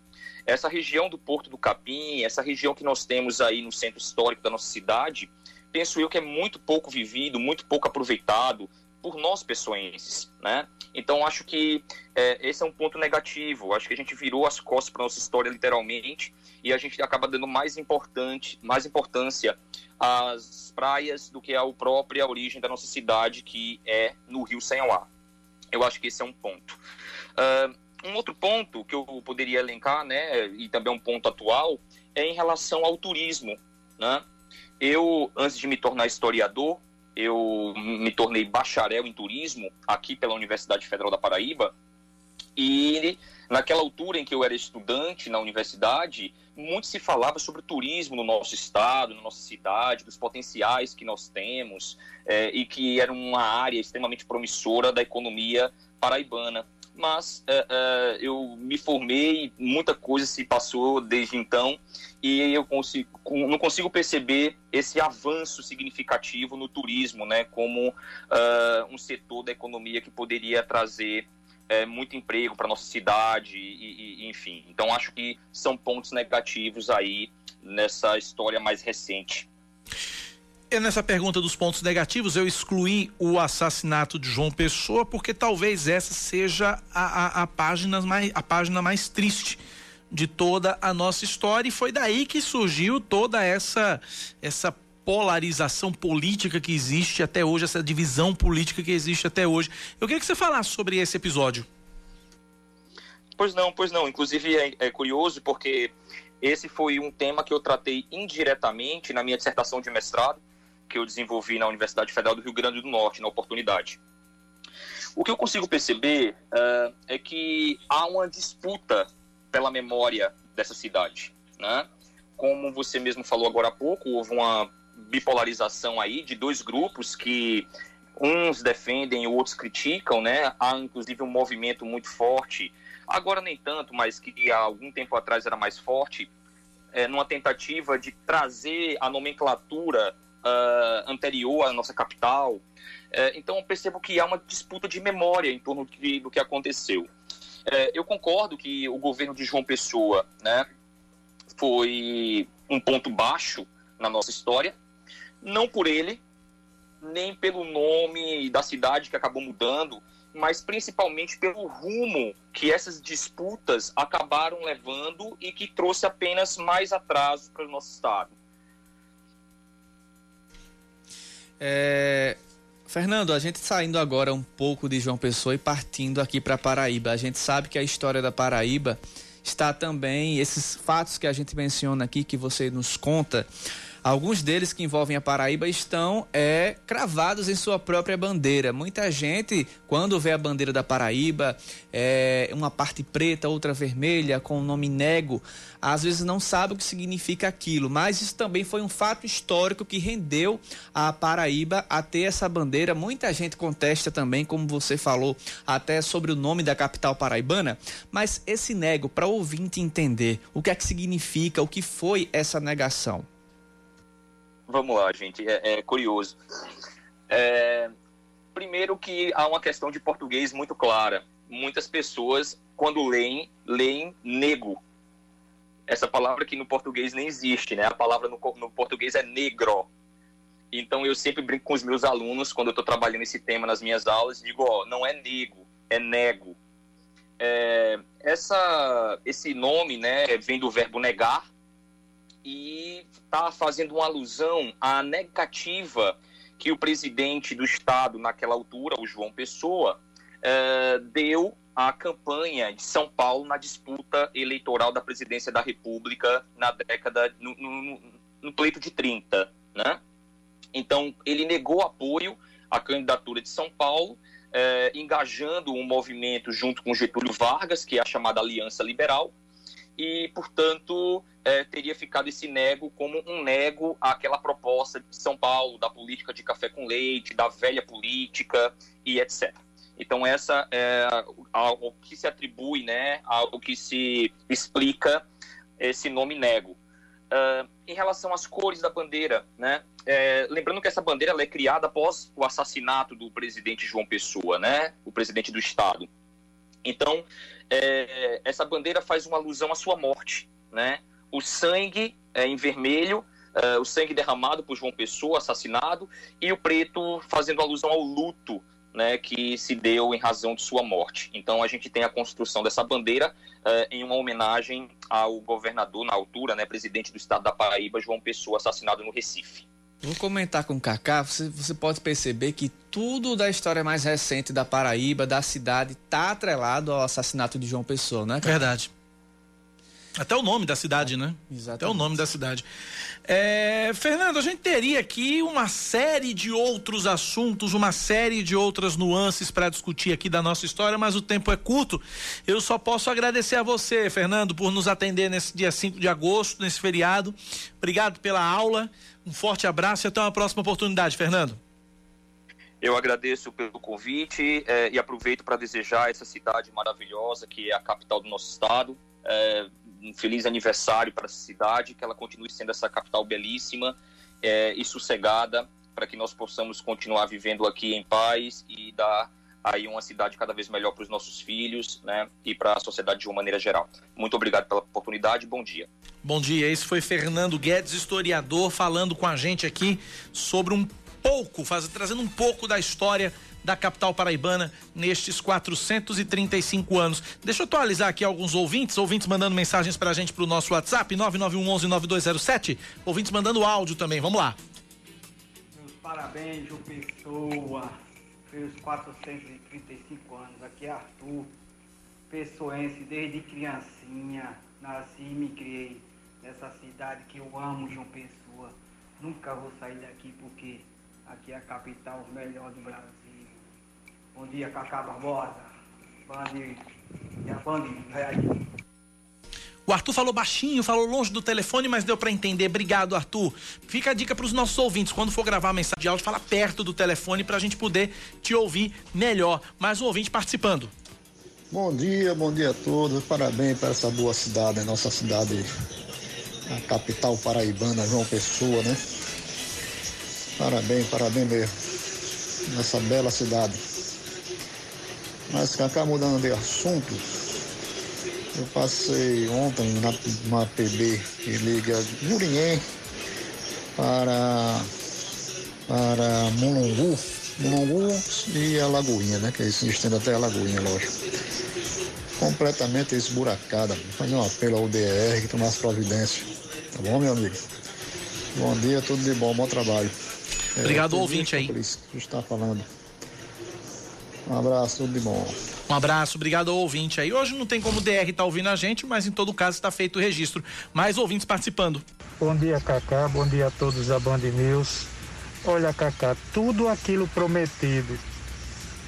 Essa região do Porto do Capim, essa região que nós temos aí no centro histórico da nossa cidade, penso eu que é muito pouco vivido, muito pouco aproveitado por nós pessoenses, né? Então acho que é, esse é um ponto negativo. Acho que a gente virou as costas para nossa história literalmente e a gente acaba dando mais importante, mais importância às praias do que à própria origem da nossa cidade, que é no Rio Senhoá. Eu acho que esse é um ponto. Uh, um outro ponto que eu poderia elencar, né, e também um ponto atual, é em relação ao turismo, né? Eu, antes de me tornar historiador, eu me tornei bacharel em turismo aqui pela Universidade Federal da Paraíba. E naquela altura em que eu era estudante na universidade, muito se falava sobre turismo no nosso estado, na nossa cidade, dos potenciais que nós temos é, e que era uma área extremamente promissora da economia paraibana mas é, é, eu me formei, muita coisa se passou desde então e eu consigo, não consigo perceber esse avanço significativo no turismo, né, como uh, um setor da economia que poderia trazer é, muito emprego para nossa cidade e, e, enfim. Então acho que são pontos negativos aí nessa história mais recente. Nessa pergunta dos pontos negativos, eu excluí o assassinato de João Pessoa, porque talvez essa seja a, a, a, página, mais, a página mais triste de toda a nossa história. E foi daí que surgiu toda essa, essa polarização política que existe até hoje, essa divisão política que existe até hoje. Eu queria que você falasse sobre esse episódio. Pois não, pois não. Inclusive é, é curioso porque esse foi um tema que eu tratei indiretamente na minha dissertação de mestrado que eu desenvolvi na Universidade Federal do Rio Grande do Norte, na oportunidade. O que eu consigo perceber uh, é que há uma disputa pela memória dessa cidade, né? Como você mesmo falou agora há pouco, houve uma bipolarização aí de dois grupos que uns defendem e outros criticam, né? Há inclusive um movimento muito forte, agora nem tanto, mas que há algum tempo atrás era mais forte, é, numa tentativa de trazer a nomenclatura uh, anterior à nossa capital. Uh, então, percebo que há uma disputa de memória em torno de, do que aconteceu. Uh, eu concordo que o governo de João Pessoa né, foi um ponto baixo na nossa história, não por ele, nem pelo nome da cidade que acabou mudando, mas principalmente pelo rumo que essas disputas acabaram levando e que trouxe apenas mais atraso para o nosso Estado. É, Fernando, a gente saindo agora um pouco de João Pessoa e partindo aqui para Paraíba. A gente sabe que a história da Paraíba está também esses fatos que a gente menciona aqui que você nos conta Alguns deles que envolvem a Paraíba estão é, cravados em sua própria bandeira. Muita gente, quando vê a bandeira da Paraíba, é, uma parte preta, outra vermelha, com o nome Nego, às vezes não sabe o que significa aquilo. Mas isso também foi um fato histórico que rendeu a Paraíba a ter essa bandeira. Muita gente contesta também, como você falou, até sobre o nome da capital paraibana. Mas esse nego, para o ouvinte entender o que é que significa, o que foi essa negação. Vamos lá, gente, é, é curioso. É, primeiro que há uma questão de português muito clara. Muitas pessoas, quando leem, leem nego. Essa palavra que no português nem existe, né? A palavra no, no português é negro. Então eu sempre brinco com os meus alunos quando eu estou trabalhando esse tema nas minhas aulas, digo, ó, não é nego, é nego. É, essa, esse nome, né, vem do verbo negar, e está fazendo uma alusão à negativa que o presidente do Estado, naquela altura, o João Pessoa, eh, deu à campanha de São Paulo na disputa eleitoral da presidência da República na década, no, no, no pleito de 30, né? Então, ele negou apoio à candidatura de São Paulo, eh, engajando um movimento junto com Getúlio Vargas, que é a chamada Aliança Liberal, e, portanto, é, teria ficado esse nego como um nego àquela proposta de São Paulo, da política de café com leite, da velha política e etc. Então, essa é o que se atribui, né, ao que se explica esse nome nego. Uh, em relação às cores da bandeira, né, é, lembrando que essa bandeira é criada após o assassinato do presidente João Pessoa, né, o presidente do Estado. Então, é, essa bandeira faz uma alusão à sua morte, né? O sangue é, em vermelho, é, o sangue derramado por João Pessoa, assassinado, e o preto fazendo alusão ao luto, né, que se deu em razão de sua morte. Então, a gente tem a construção dessa bandeira é, em uma homenagem ao governador na altura, né, presidente do estado da Paraíba, João Pessoa, assassinado no Recife. Vou comentar com o Kaká. Você, você pode perceber que tudo da história mais recente da Paraíba, da cidade, está atrelado ao assassinato de João Pessoa, né? Kaká? Verdade. Até o nome da cidade, né? Exatamente. Até o nome da cidade. É, Fernando, a gente teria aqui uma série de outros assuntos, uma série de outras nuances para discutir aqui da nossa história, mas o tempo é curto. Eu só posso agradecer a você, Fernando, por nos atender nesse dia 5 de agosto, nesse feriado. Obrigado pela aula. Um forte abraço e até uma próxima oportunidade, Fernando. Eu agradeço pelo convite eh, e aproveito para desejar essa cidade maravilhosa que é a capital do nosso estado. eh, um feliz aniversário para essa cidade, que ela continue sendo essa capital belíssima eh, e sossegada, para que nós possamos continuar vivendo aqui em paz e dar aí uma cidade cada vez melhor para os nossos filhos, né, e para a sociedade de uma maneira geral. Muito obrigado pela oportunidade. Bom dia. Bom dia, esse foi Fernando Guedes, historiador, falando com a gente aqui sobre um pouco, faz, trazendo um pouco da história da capital paraibana nestes 435 anos. Deixa eu atualizar aqui alguns ouvintes, ouvintes mandando mensagens pra gente pro nosso WhatsApp, 9911-9207, ouvintes mandando áudio também, vamos lá. Meus parabéns, João Pessoa, pelos 435 anos. Aqui é Arthur, pessoense desde criancinha. Nasci e me criei nessa cidade que eu amo, João Pessoa. Nunca vou sair daqui porque aqui é a capital melhor do Brasil. Bom dia, Cacá Barbosa. Band e a Band Reagir. O Arthur falou baixinho, falou longe do telefone, mas deu pra entender. Obrigado, Arthur. Fica a dica pros nossos ouvintes, quando for gravar a mensagem de áudio, fala perto do telefone pra gente poder te ouvir melhor. Mais um ouvinte participando. Bom dia, bom dia a todos. Parabéns para essa boa cidade, a nossa cidade, a capital paraibana, João Pessoa, né? Parabéns, parabéns mesmo. Nessa bela cidade. Mas Cacá mudando de assunto, eu passei ontem na, na PB que liga Murinhém para, para Mulungu, Mulungu e a Lagoinha, né? Que se estende até a Lagoinha, lógico completamente esburacada. Fazer um apelo ao DR que tomasse providência. Tá bom, meu amigo? Bom dia, tudo de bom, bom trabalho. É, Obrigado, eu ouvinte aí. Por isso que está falando. Um abraço, tudo de bom. Um abraço, obrigado ao ouvinte aí. Hoje não tem como o DR estar ouvindo a gente, mas em todo caso está feito o registro. Mais ouvintes participando. Bom dia, Cacá. Bom dia a todos da Band News. Olha, Cacá, tudo aquilo prometido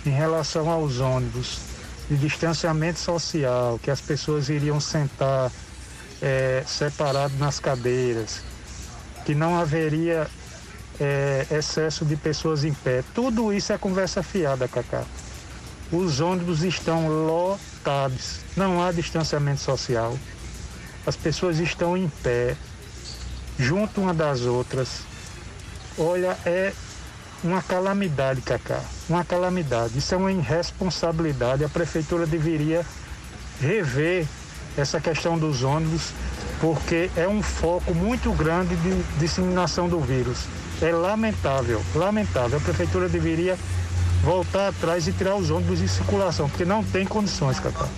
em relação aos ônibus, de distanciamento social, que as pessoas iriam sentar é, separadas nas cadeiras, que não haveria é, excesso de pessoas em pé. Tudo isso é conversa fiada, Cacá. Os ônibus estão lotados, não há distanciamento social. As pessoas estão em pé, junto uma das outras. Olha, é uma calamidade, Cacá. Uma calamidade. Isso é uma irresponsabilidade. A prefeitura deveria rever essa questão dos ônibus, porque é um foco muito grande de disseminação do vírus. É lamentável, lamentável. A prefeitura deveria voltar atrás e tirar os ônibus de circulação, porque não tem condições, Cacá.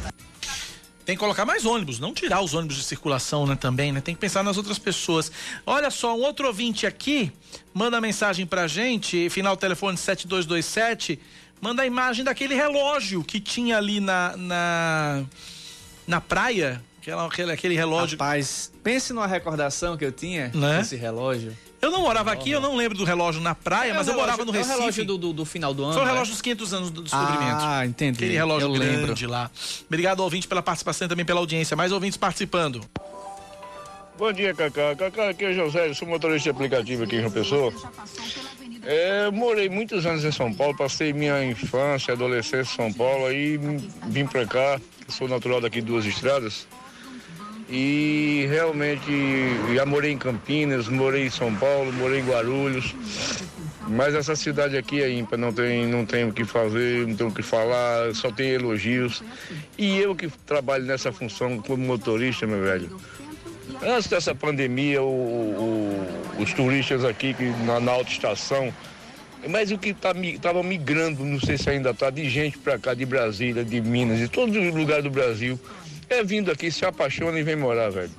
Tem que colocar mais ônibus, não tirar os ônibus de circulação, né, também, né? Tem que pensar nas outras pessoas. Olha só, um outro ouvinte aqui manda mensagem pra gente, final telefone 7227, manda a imagem daquele relógio que tinha ali na na, na praia, aquela, aquele, aquele relógio. Rapaz, pense numa recordação que eu tinha Né? desse relógio. Eu não morava aqui, eu não lembro do relógio na praia, É mas eu morava relógio- no é o Recife. relógio do, do, do final do ano. Foi o né? relógio dos 500 anos do descobrimento. Ah, entendi. Aquele relógio Eu grande lembro. lá. Obrigado, ouvinte, pela participação e também pela audiência. Mais ouvintes participando. Bom dia, Cacá. Cacá, aqui é José, eu sou motorista de aplicativo aqui em João Pessoa. É, eu morei muitos anos em São Paulo, passei minha infância, adolescência em São Paulo, aí vim pra cá, sou natural daqui de Duas Estradas. E realmente já morei em Campinas, morei em São Paulo, morei em Guarulhos. Mas essa cidade aqui é ímpar, não tem, não tem o que fazer, não tem o que falar, só tem elogios. E eu que trabalho nessa função como motorista, meu velho. Antes dessa pandemia, o- o- os turistas aqui que na, na autoestação, mas o que estava migrando, não sei se ainda está, de gente para cá, de Brasília, de Minas, de todos os lugares do Brasil, é vindo aqui, se apaixona e vem morar, velho.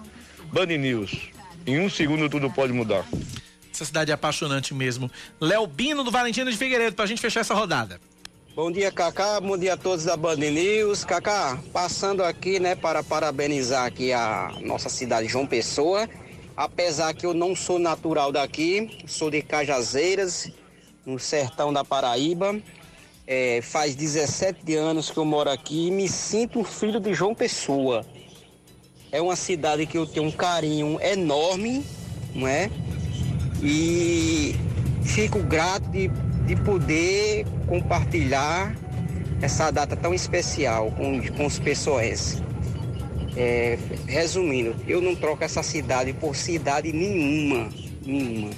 Band News. Em um segundo tudo pode mudar. Essa cidade é apaixonante mesmo. Léo Bino do Valentino de Figueiredo, pra gente fechar essa rodada. Bom dia, Cacá. Bom dia a todos da Band News. Cacá, passando aqui, né, para parabenizar aqui a nossa cidade João Pessoa. Apesar que eu não sou natural daqui, sou de Cajazeiras, no sertão da Paraíba. É, faz 17 anos que eu moro aqui e me sinto um filho de João Pessoa. É uma cidade que eu tenho um carinho enorme, não é? E fico grato de, de poder compartilhar essa data tão especial com, com os pessoas. É, resumindo, eu não troco essa cidade por cidade nenhuma, nenhuma,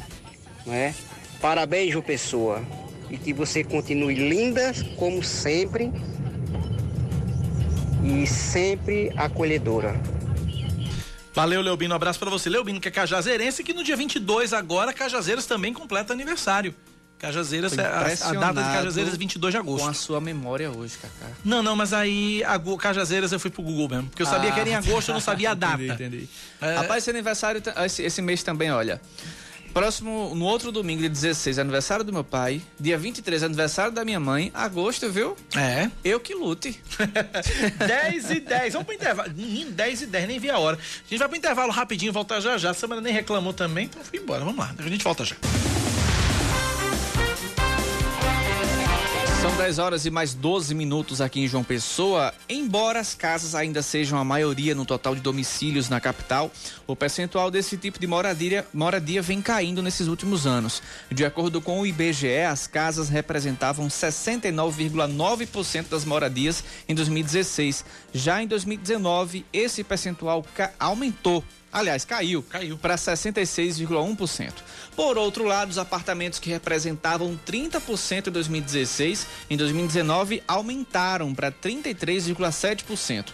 não é? Parabéns, João Pessoa, e que você continue linda como sempre e sempre acolhedora. Valeu, Leobino. Um abraço para você. Leobino, que é cajazeirense, que no dia 22 agora, Cajazeiras também completa aniversário. Cajazeiras, é a, a data de Cajazeiras é 22 de agosto. Com a sua memória hoje, Cacá. Não, não, mas aí a Cajazeiras eu fui pro Google mesmo. Porque eu sabia ah, que era em agosto, eu não sabia a [LAUGHS] data. entendi, entendi. É... Rapaz, esse aniversário, esse, esse mês também, olha. Próximo, no outro domingo, dia 16, aniversário do meu pai. Dia 23, aniversário da minha mãe. Agosto, viu? É. Eu que lute. [LAUGHS] 10 e 10. Vamos pro intervalo. Menino, 10 e 10, nem vi a hora. A gente vai pro intervalo rapidinho, voltar já já. A semana nem reclamou também, então fui embora. Vamos lá, a gente volta já. São 10 horas e mais 12 minutos aqui em João Pessoa. Embora as casas ainda sejam a maioria no total de domicílios na capital, o percentual desse tipo de moradia, moradia vem caindo nesses últimos anos. De acordo com o IBGE, as casas representavam 69,9% das moradias em 2016. Já em 2019, esse percentual aumentou Aliás, caiu. Caiu. Para 66,1%. Por outro lado, os apartamentos que representavam 30% em 2016, em 2019 aumentaram para 33,7%.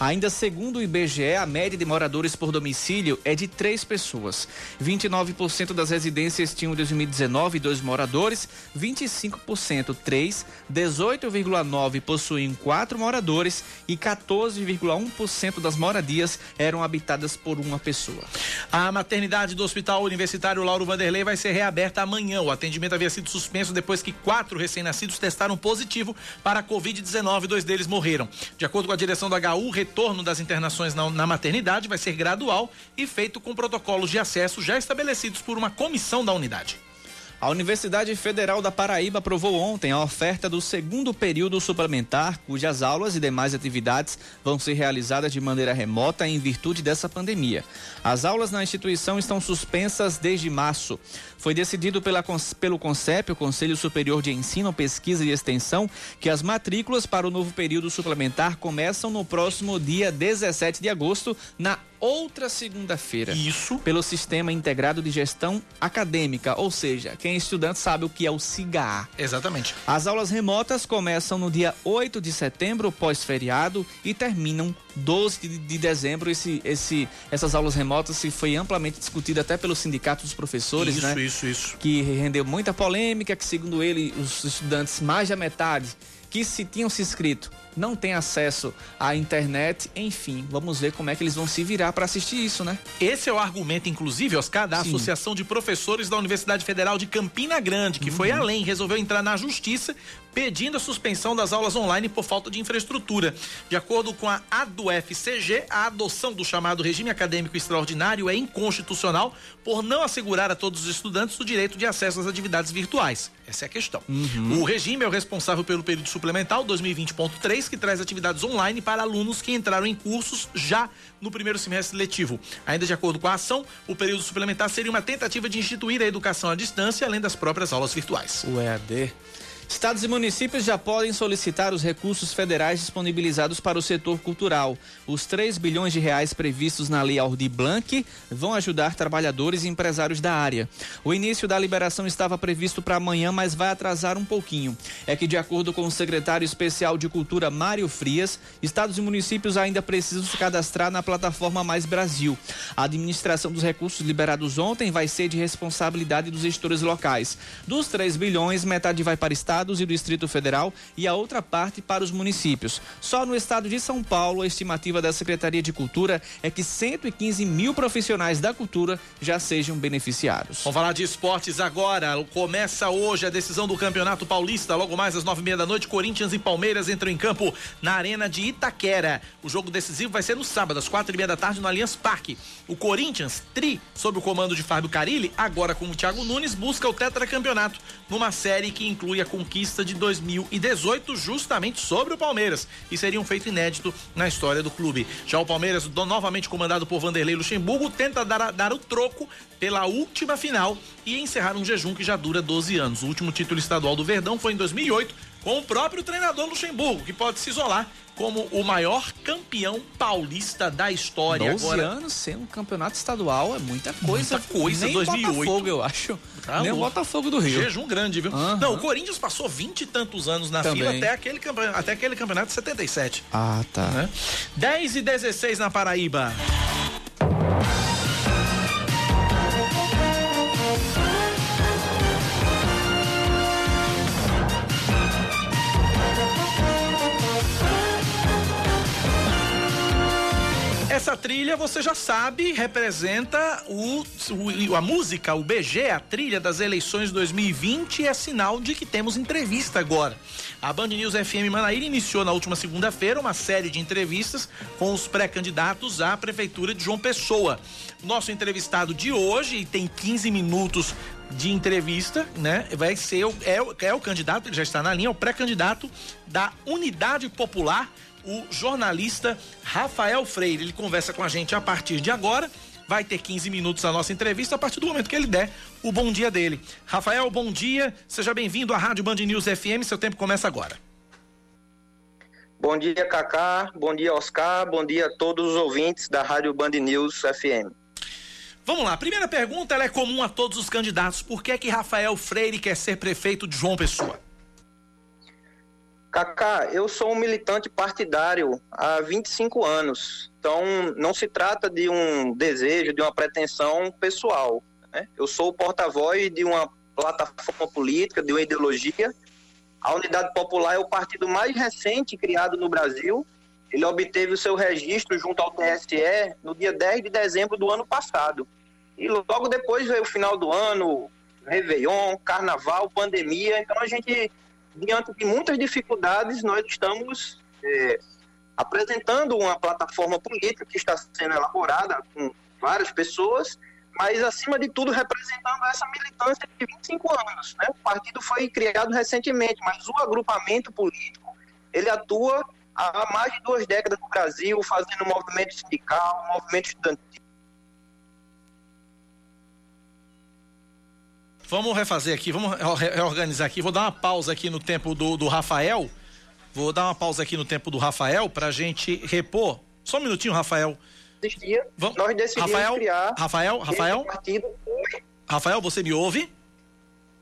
Ainda segundo o IBGE, a média de moradores por domicílio é de três pessoas. 29% das residências tinham em 2019 dois moradores, 25% três, 18,9% possuíam quatro moradores e 14,1% das moradias eram habitadas por uma pessoa. A maternidade do Hospital Universitário Lauro Vanderlei vai ser reaberta amanhã. O atendimento havia sido suspenso depois que quatro recém-nascidos testaram positivo para a Covid-19 dois deles morreram. De acordo com a direção do HU, o retorno das internações na, na maternidade vai ser gradual e feito com protocolos de acesso já estabelecidos por uma comissão da unidade. A Universidade Federal da Paraíba aprovou ontem a oferta do segundo período suplementar, cujas aulas e demais atividades vão ser realizadas de maneira remota em virtude dessa pandemia. As aulas na instituição estão suspensas desde março. Foi decidido pela, pelo CONCEP, o Conselho Superior de Ensino, Pesquisa e Extensão, que as matrículas para o novo período suplementar começam no próximo dia 17 de agosto, na outra segunda-feira. Isso. Pelo Sistema Integrado de Gestão Acadêmica, ou seja, quem é estudante sabe o que é o SIGA. Exatamente. As aulas remotas começam no dia 8 de setembro, pós-feriado, e terminam 12 de, de dezembro. Esse, esse, essas aulas remotas se foi amplamente discutida até pelo sindicato dos professores, isso, né? Isso, isso, isso. Que rendeu muita polêmica, que segundo ele, os estudantes, mais da metade, que se tinham se inscrito não tem acesso à internet, enfim, vamos ver como é que eles vão se virar para assistir isso, né? Esse é o argumento, inclusive, Oscar, da Sim. Associação de Professores da Universidade Federal de Campina Grande, que uhum. foi além, resolveu entrar na justiça pedindo a suspensão das aulas online por falta de infraestrutura. De acordo com a ADUFCG, a adoção do chamado regime acadêmico extraordinário é inconstitucional por não assegurar a todos os estudantes o direito de acesso às atividades virtuais. Essa é a questão. Uhum. O regime é o responsável pelo período suplementar 2020.3, que traz atividades online para alunos que entraram em cursos já no primeiro semestre letivo. Ainda de acordo com a ação, o período suplementar seria uma tentativa de instituir a educação à distância, além das próprias aulas virtuais. O EAD Estados e municípios já podem solicitar os recursos federais disponibilizados para o setor cultural. Os 3 bilhões de reais previstos na Lei Aldir Blanc vão ajudar trabalhadores e empresários da área. O início da liberação estava previsto para amanhã, mas vai atrasar um pouquinho. É que, de acordo com o secretário especial de Cultura, Mário Frias, estados e municípios ainda precisam se cadastrar na plataforma Mais Brasil. A administração dos recursos liberados ontem vai ser de responsabilidade dos gestores locais. Dos 3 bilhões, metade vai para estados estados e do Distrito Federal e a outra parte para os municípios. Só no estado de São Paulo, a estimativa da Secretaria de Cultura é que 115 mil profissionais da cultura já sejam beneficiados. Vamos falar de esportes agora. Começa hoje a decisão do Campeonato Paulista. Logo mais às nove e meia da noite, Corinthians e Palmeiras entram em campo na Arena de Itaquera. O jogo decisivo vai ser no sábado, às quatro e meia da tarde, no Allianz Parque. O Corinthians, tri, sob o comando de Fábio Carilli, agora com o Thiago Nunes, busca o tetracampeonato numa série que inclui a conquista de 2018, justamente sobre o Palmeiras. E seria um feito inédito na história do clube. Já o Palmeiras, novamente comandado por Vanderlei Luxemburgo, tenta dar, dar o troco pela última final e encerrar um jejum que já dura 12 anos. O último título estadual do Verdão foi em 2008, com o próprio treinador Luxemburgo, que pode se isolar como o maior campeão paulista da história. 12 Agora, anos sem um campeonato estadual é muita coisa. Muita coisa, Nem 2008. Botafogo, eu acho. Tá Nem o. Botafogo do Rio. Jejum grande, viu? Aham. Não, o Corinthians passou 20 e tantos anos na Também. fila até aquele, campe- até aquele campeonato de 77. Ah, tá. Né? 10 e 16 na Paraíba. Essa trilha, você já sabe, representa o, o- a música, o BG, a trilha das eleições de 2020 e é sinal de que temos entrevista agora. A Band News FM Manaíra iniciou na última segunda-feira uma série de entrevistas com os pré-candidatos à Prefeitura de João Pessoa. Nosso entrevistado de hoje, e tem 15 minutos de entrevista, né? Vai ser é, é o candidato, ele já está na linha, o pré-candidato da Unidade Popular, o jornalista Rafael Freire. Ele conversa com a gente a partir de agora. Vai ter 15 minutos a nossa entrevista a partir do momento que ele der o bom dia dele. Rafael, bom dia. Seja bem-vindo à Rádio Band News FM. Seu tempo começa agora. Bom dia, Cacá. Bom dia, Oscar. Bom dia a todos os ouvintes da Rádio Band News FM. Vamos lá. A primeira pergunta ela é comum a todos os candidatos. Por que que Rafael Freire quer ser prefeito de João Pessoa? Cacá, eu sou um militante partidário há 25 anos. Então, não se trata de um desejo, de uma pretensão pessoal. né? Eu sou o porta-voz de uma plataforma política, de uma ideologia. A Unidade Popular é o partido mais recente criado no Brasil. Ele obteve o seu registro junto ao TSE no dia 10 de dezembro do ano passado. E logo depois veio o final do ano, Réveillon, Carnaval, pandemia. Então a gente, diante de muitas dificuldades, nós estamos eh, apresentando uma plataforma política que está sendo elaborada com várias pessoas, mas acima de tudo representando essa militância de 25 anos. Né? O partido foi criado recentemente, mas o agrupamento político ele atua há mais de duas décadas no Brasil, fazendo movimento sindical, movimento estudantil. Vamos refazer aqui, vamos re- reorganizar aqui. Vou dar uma pausa aqui no tempo do, do Rafael. Vou dar uma pausa aqui no tempo do Rafael pra gente repor. Só um minutinho, Rafael. Vamos. nós decidimos Rafael, criar Rafael, Rafael, partido. Rafael, você me ouve?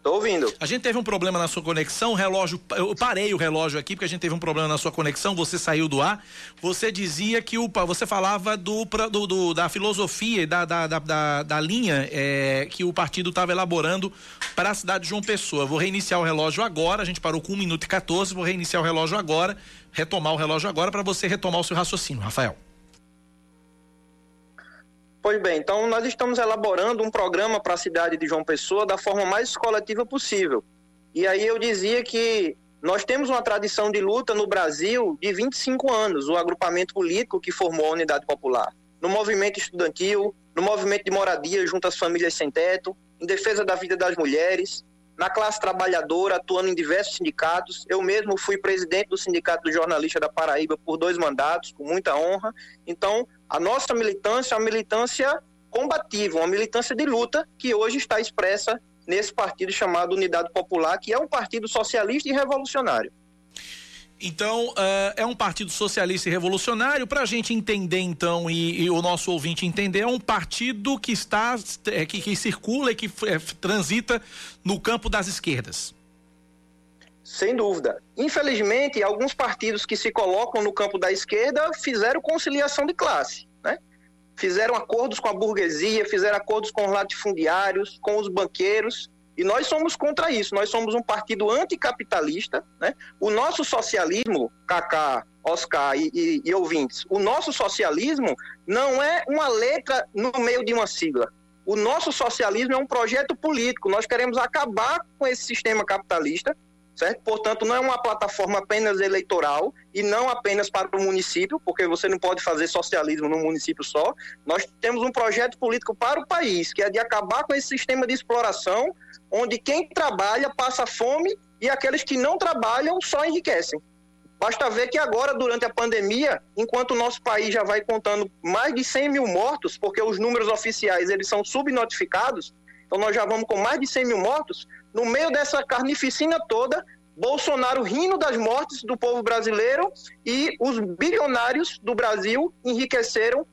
Tô ouvindo. A gente teve um problema na sua conexão, o relógio, eu parei o relógio aqui porque a gente teve um problema na sua conexão, você saiu do ar. Você dizia que o, você falava do, do- do- da filosofia e da, da, da, da- da linha é, que o partido estava elaborando para a cidade de João Pessoa. Vou reiniciar o relógio agora, a gente parou com 1 minuto e 14, vou reiniciar o relógio agora, retomar o relógio agora para você retomar o seu raciocínio, Rafael. Pois bem, então nós estamos elaborando um programa para a cidade de João Pessoa da forma mais coletiva possível. E aí eu dizia que nós temos uma tradição de luta no Brasil de 25 anos, o agrupamento político que formou a Unidade Popular. No movimento estudantil, no movimento de moradia junto às famílias sem teto, em defesa da vida das mulheres, na classe trabalhadora, atuando em diversos sindicatos. Eu mesmo fui presidente do Sindicato Jornalista da Paraíba por dois mandatos, com muita honra. Então, a nossa militância é uma militância combativa, uma militância de luta que hoje está expressa nesse partido chamado Unidade Popular, que é um partido socialista e revolucionário. Então, eh, é um partido socialista e revolucionário. Para a gente entender, então, e, e o nosso ouvinte entender, é um partido que está, eh, que, que circula e que eh, transita no campo das esquerdas. Sem dúvida. Infelizmente, alguns partidos que se colocam no campo da esquerda fizeram conciliação de classe, né? Fizeram acordos com a burguesia, fizeram acordos com os latifundiários, com os banqueiros, E nós somos contra isso. Nós somos um partido anticapitalista. Né? O nosso socialismo, Kaká, Oscar e, e, e ouvintes, o nosso socialismo não é uma letra no meio de uma sigla. O nosso socialismo é um projeto político. Nós queremos acabar com esse sistema capitalista certo? Portanto, não é uma plataforma apenas eleitoral e não apenas para o município, porque você não pode fazer socialismo num município só. Nós temos um projeto político para o país, que é de acabar com esse sistema de exploração, onde quem trabalha passa fome e aqueles que não trabalham só enriquecem. Basta ver que agora, durante a pandemia, enquanto o nosso país já vai contando mais de 100 mil mortos, porque os números oficiais eles são subnotificados, então nós já vamos com mais de 100 mil mortos, no meio dessa carnificina toda, Bolsonaro rindo das mortes do povo brasileiro e os bilionários do Brasil enriqueceram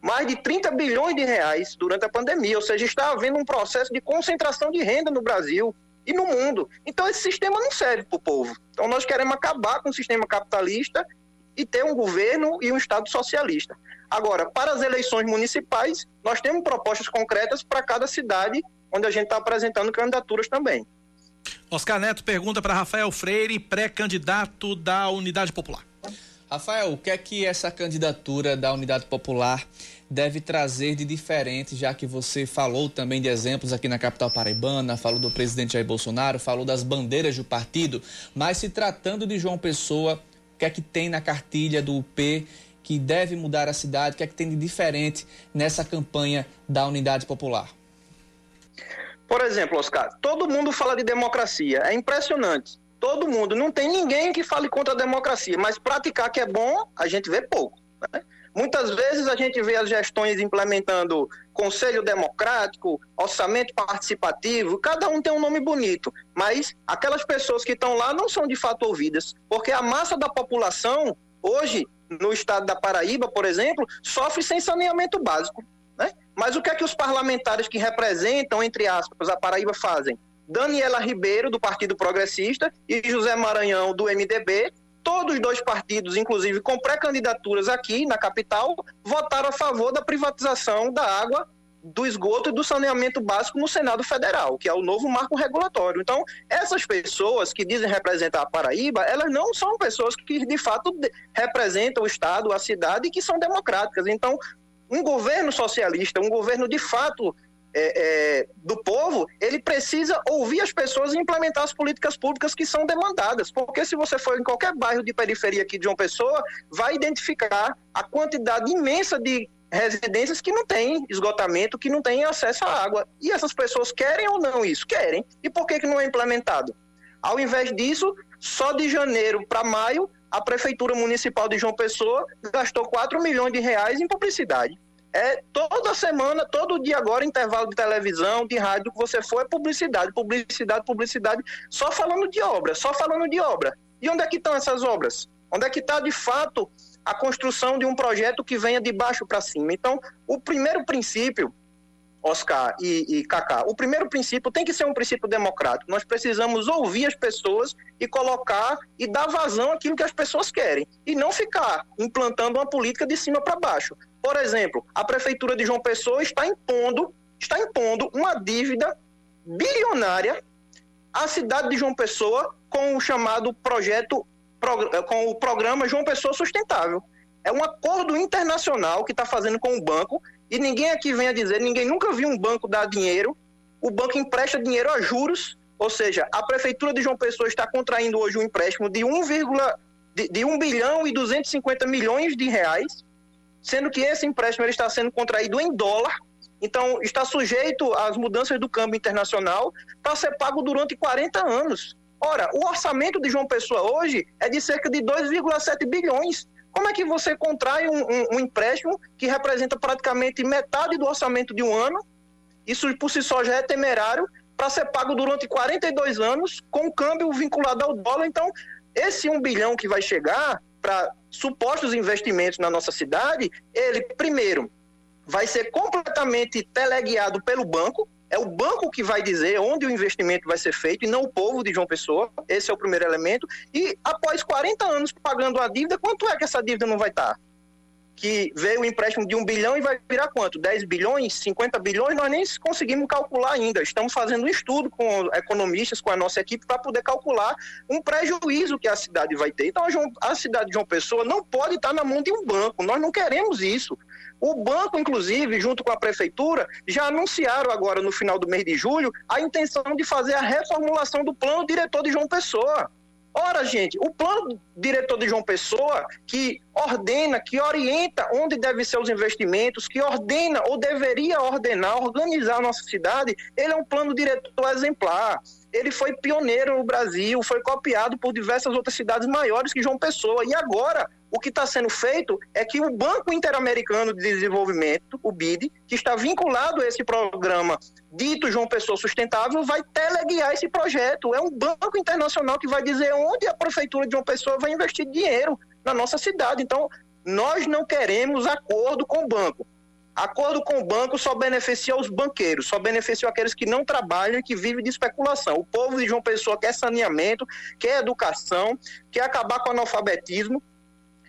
mais de 30 bilhões de reais durante a pandemia, ou seja, está havendo um processo de concentração de renda no Brasil e no mundo. Então esse sistema não serve para o povo. Então nós queremos acabar com o sistema capitalista e ter um governo e um Estado socialista. Agora, para as eleições municipais, nós temos propostas concretas para cada cidade onde a gente está apresentando candidaturas também. Oscar Neto pergunta para Rafael Freire, pré-candidato da Unidade Popular. Rafael, o que é que essa candidatura da Unidade Popular deve trazer de diferente, já que você falou também de exemplos aqui na capital paraibana, falou do presidente Jair Bolsonaro, falou das bandeiras do partido, mas se tratando de João Pessoa, o que é que tem na cartilha do UP que deve mudar a cidade, o que é que tem de diferente nessa campanha da Unidade Popular? Por exemplo, Oscar, todo mundo fala de democracia, é impressionante. Todo mundo, não tem ninguém que fale contra a democracia, mas praticar que é bom, a gente vê pouco. Né? Muitas vezes a gente vê as gestões implementando conselho democrático, orçamento participativo, cada um tem um nome bonito, mas aquelas pessoas que estão lá não são de fato ouvidas, porque a massa da população, hoje, no estado da Paraíba, por exemplo, sofre sem saneamento básico. Né? Mas o que é que os parlamentares que representam, entre aspas, a Paraíba fazem? Daniela Ribeiro, do Partido Progressista, e José Maranhão, do MDB, todos os dois partidos, inclusive com pré-candidaturas aqui na capital, votaram a favor da privatização da água, do esgoto e do saneamento básico no Senado Federal, que é o novo marco regulatório. Então, essas pessoas que dizem representar a Paraíba, elas não são pessoas que de fato representam o Estado, a cidade e que são democráticas. Então, um governo socialista, um governo de fato é, é, do povo, ele precisa ouvir as pessoas e implementar as políticas públicas que são demandadas. Porque se você for em qualquer bairro de periferia aqui de uma pessoa, vai identificar a quantidade imensa de residências que não têm esgotamento, que não têm acesso à água. E essas pessoas querem ou não isso? Querem. E por que, que não é implementado? Ao invés disso, só de janeiro para maio, a Prefeitura Municipal de João Pessoa gastou 4 milhões de reais em publicidade. É toda semana, todo dia agora, intervalo de televisão, de rádio que você for, é publicidade, publicidade, publicidade, só falando de obra, só falando de obra. E onde é que estão essas obras? Onde é que está, de fato, a construção de um projeto que venha de baixo para cima? Então, o primeiro princípio Oscar e, e Kaká. O primeiro princípio tem que ser um princípio democrático. Nós precisamos ouvir as pessoas e colocar e dar vazão àquilo que as pessoas querem. E não ficar implantando uma política de cima para baixo. Por exemplo, a Prefeitura de João Pessoa está impondo, está impondo uma dívida bilionária à cidade de João Pessoa com o chamado projeto, com o programa João Pessoa Sustentável. É um acordo internacional que está fazendo com o banco e ninguém aqui vem a dizer, ninguém nunca viu um banco dar dinheiro. O banco empresta dinheiro a juros, ou seja, a prefeitura de João Pessoa está contraindo hoje um empréstimo de 1, de, de 1 bilhão e 250 milhões de reais, sendo que esse empréstimo está sendo contraído em dólar, então está sujeito às mudanças do câmbio internacional para ser pago durante 40 anos. Ora, o orçamento de João Pessoa hoje é de cerca de 2,7 bilhões. Como é que você contrai um, um, um, empréstimo que representa praticamente metade do orçamento de um ano? Isso por si só já é temerário para ser pago durante 42 anos com câmbio vinculado ao dólar. Então, esse um bilhão que vai chegar para supostos investimentos na nossa cidade, ele, primeiro, vai ser completamente teleguiado pelo banco, é o banco que vai dizer onde o investimento vai ser feito e não o povo de João Pessoa. Esse é o primeiro elemento. E após 40 anos pagando a dívida, quanto é que essa dívida não vai estar? que veio o empréstimo de um bilhão e vai virar quanto? 10 bilhões, 50 bilhões, nós nem conseguimos calcular ainda. Estamos fazendo um estudo com economistas, com a nossa equipe, para poder calcular um prejuízo que a cidade vai ter. Então, a cidade de João Pessoa não pode estar na mão de um banco. Nós não queremos isso. O banco, inclusive, junto com a prefeitura, já anunciaram agora no final do mês de julho a intenção de fazer a reformulação do plano diretor de João Pessoa. Ora, gente, o plano diretor de João Pessoa, que ordena, que orienta onde devem ser os investimentos, que ordena ou deveria ordenar, organizar a nossa cidade, ele é um plano diretor exemplar. Ele foi pioneiro no Brasil, foi copiado por diversas outras cidades maiores que João Pessoa. E agora, o que está sendo feito é que o Banco Interamericano de Desenvolvimento, o BID, que está vinculado a esse programa dito João Pessoa Sustentável, vai teleguiar esse projeto. É um banco internacional que vai dizer onde a Prefeitura de João Pessoa vai investir dinheiro na nossa cidade. Então, nós não queremos acordo com o banco. Acordo com o banco só beneficia os banqueiros, só beneficia aqueles que não trabalham e que vivem de especulação. O povo de João Pessoa quer saneamento, quer educação, quer acabar com o analfabetismo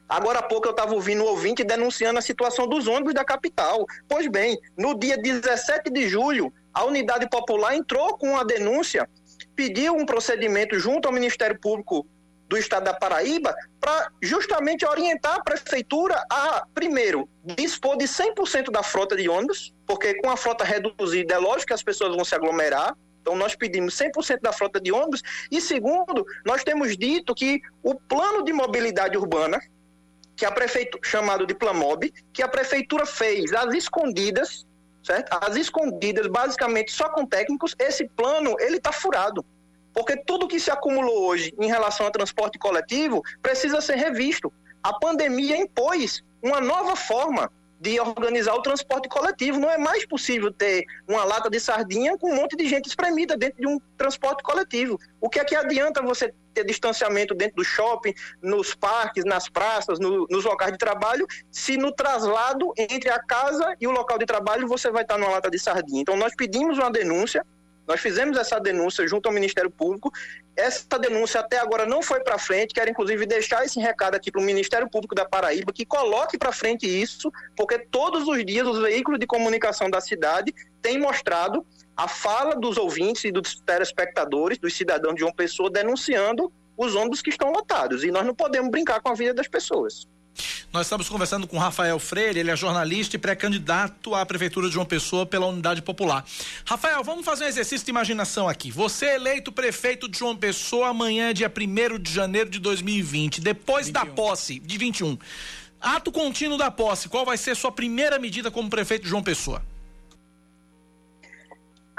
Agora há pouco eu estava ouvindo um ouvinte denunciando a situação dos ônibus da capital. Pois bem, no dia 17 de julho, a Unidade Popular entrou com uma denúncia, pediu um procedimento junto ao Ministério Público do Estado da Paraíba para justamente orientar a prefeitura a, primeiro, dispor de 100% da frota de ônibus, porque com a frota reduzida é lógico que as pessoas vão se aglomerar, então, nós pedimos 100% da frota de ônibus. E, segundo, nós temos dito que o plano de mobilidade urbana, que a prefeitura, chamado de Plamob, que a prefeitura fez às escondidas, certo? Às escondidas, basicamente só com técnicos, esse plano, ele está furado. Porque tudo que se acumulou hoje em relação ao transporte coletivo precisa ser revisto. A pandemia impôs uma nova forma de organizar o transporte coletivo. Não é mais possível ter uma lata de sardinha com um monte de gente espremida dentro de um transporte coletivo. O que é que adianta você ter distanciamento dentro do shopping, nos parques, nas praças, no, nos locais de trabalho, se no traslado entre a casa e o local de trabalho você vai estar numa lata de sardinha? Então nós pedimos uma denúncia nós fizemos essa denúncia junto ao Ministério Público. Essa denúncia até agora não foi para frente. Quero, inclusive, deixar esse recado aqui para o Ministério Público da Paraíba, que coloque para frente isso, porque todos os dias os veículos de comunicação da cidade têm mostrado a fala dos ouvintes e dos telespectadores, dos cidadãos de uma pessoa, denunciando os ônibus que estão lotados. E nós não podemos brincar com a vida das pessoas. Nós estamos conversando com Rafael Freire, ele é jornalista e pré-candidato à Prefeitura de João Pessoa pela Unidade Popular. Rafael, vamos fazer um exercício de imaginação aqui. Você é eleito prefeito de João Pessoa amanhã, dia 1 de janeiro de 2020, depois 21. da posse, de 21. Ato contínuo da posse, qual vai ser sua primeira medida como prefeito de João Pessoa?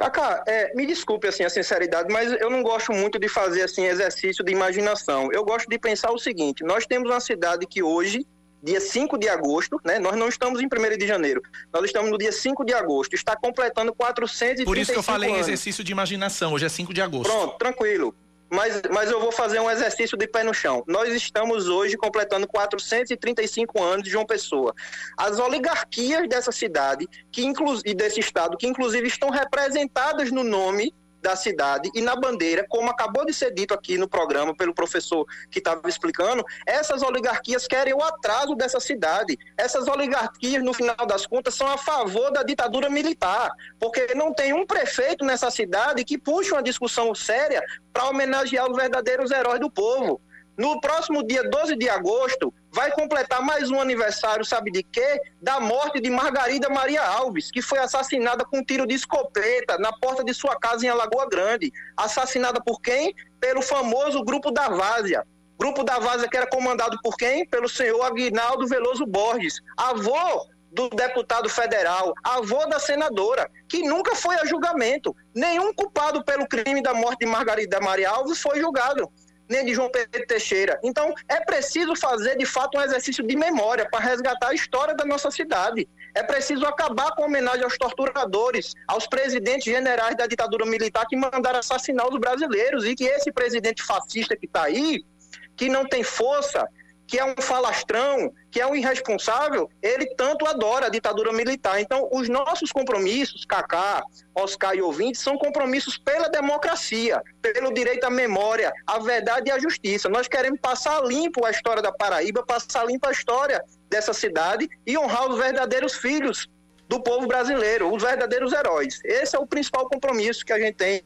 Cacá, é, me desculpe assim a sinceridade, mas eu não gosto muito de fazer assim exercício de imaginação. Eu gosto de pensar o seguinte: nós temos uma cidade que hoje, dia 5 de agosto, né? Nós não estamos em 1 de janeiro. Nós estamos no dia 5 de agosto, está completando 435 Por isso que eu falei anos. exercício de imaginação. Hoje é 5 de agosto. Pronto, tranquilo mas, mas eu vou fazer um exercício de pé no chão. Nós estamos hoje completando 435 anos de João Pessoa. As oligarquias dessa cidade que e desse estado, que inclusive estão representadas no nome da cidade e na bandeira, como acabou de ser dito aqui no programa pelo professor que estava explicando, essas oligarquias querem o atraso dessa cidade. Essas oligarquias, no final das contas, são a favor da ditadura militar, porque não tem um prefeito nessa cidade que puxe uma discussão séria para homenagear os verdadeiros heróis do povo. No próximo dia 12 de agosto, vai completar mais um aniversário, sabe de quê? Da morte de Margarida Maria Alves, que foi assassinada com um tiro de escopeta na porta de sua casa em Alagoa Grande. Assassinada por quem? Pelo famoso Grupo da Várzea. Grupo da Várzea que era comandado por quem? Pelo senhor Aguinaldo Veloso Borges, avô do deputado federal, avô da senadora, que nunca foi a julgamento. Nenhum culpado pelo crime da morte de Margarida Maria Alves foi julgado nem de João Pedro Teixeira. Então, é preciso fazer, de fato, um exercício de memória para resgatar a história da nossa cidade. É preciso acabar com a homenagem aos torturadores, aos presidentes generais da ditadura militar que mandaram assassinar os brasileiros e que esse presidente fascista que está aí, que não tem força, que é um falastrão, que é um irresponsável, ele tanto adora a ditadura militar. Então, os nossos compromissos, Cacá, Oscar e ouvintes, são compromissos pela democracia, pelo direito à memória, à verdade e à justiça. Nós queremos passar limpo a história da Paraíba, passar limpo a história dessa cidade e honrar os verdadeiros filhos do povo brasileiro, os verdadeiros heróis. Esse é o principal compromisso que a gente tem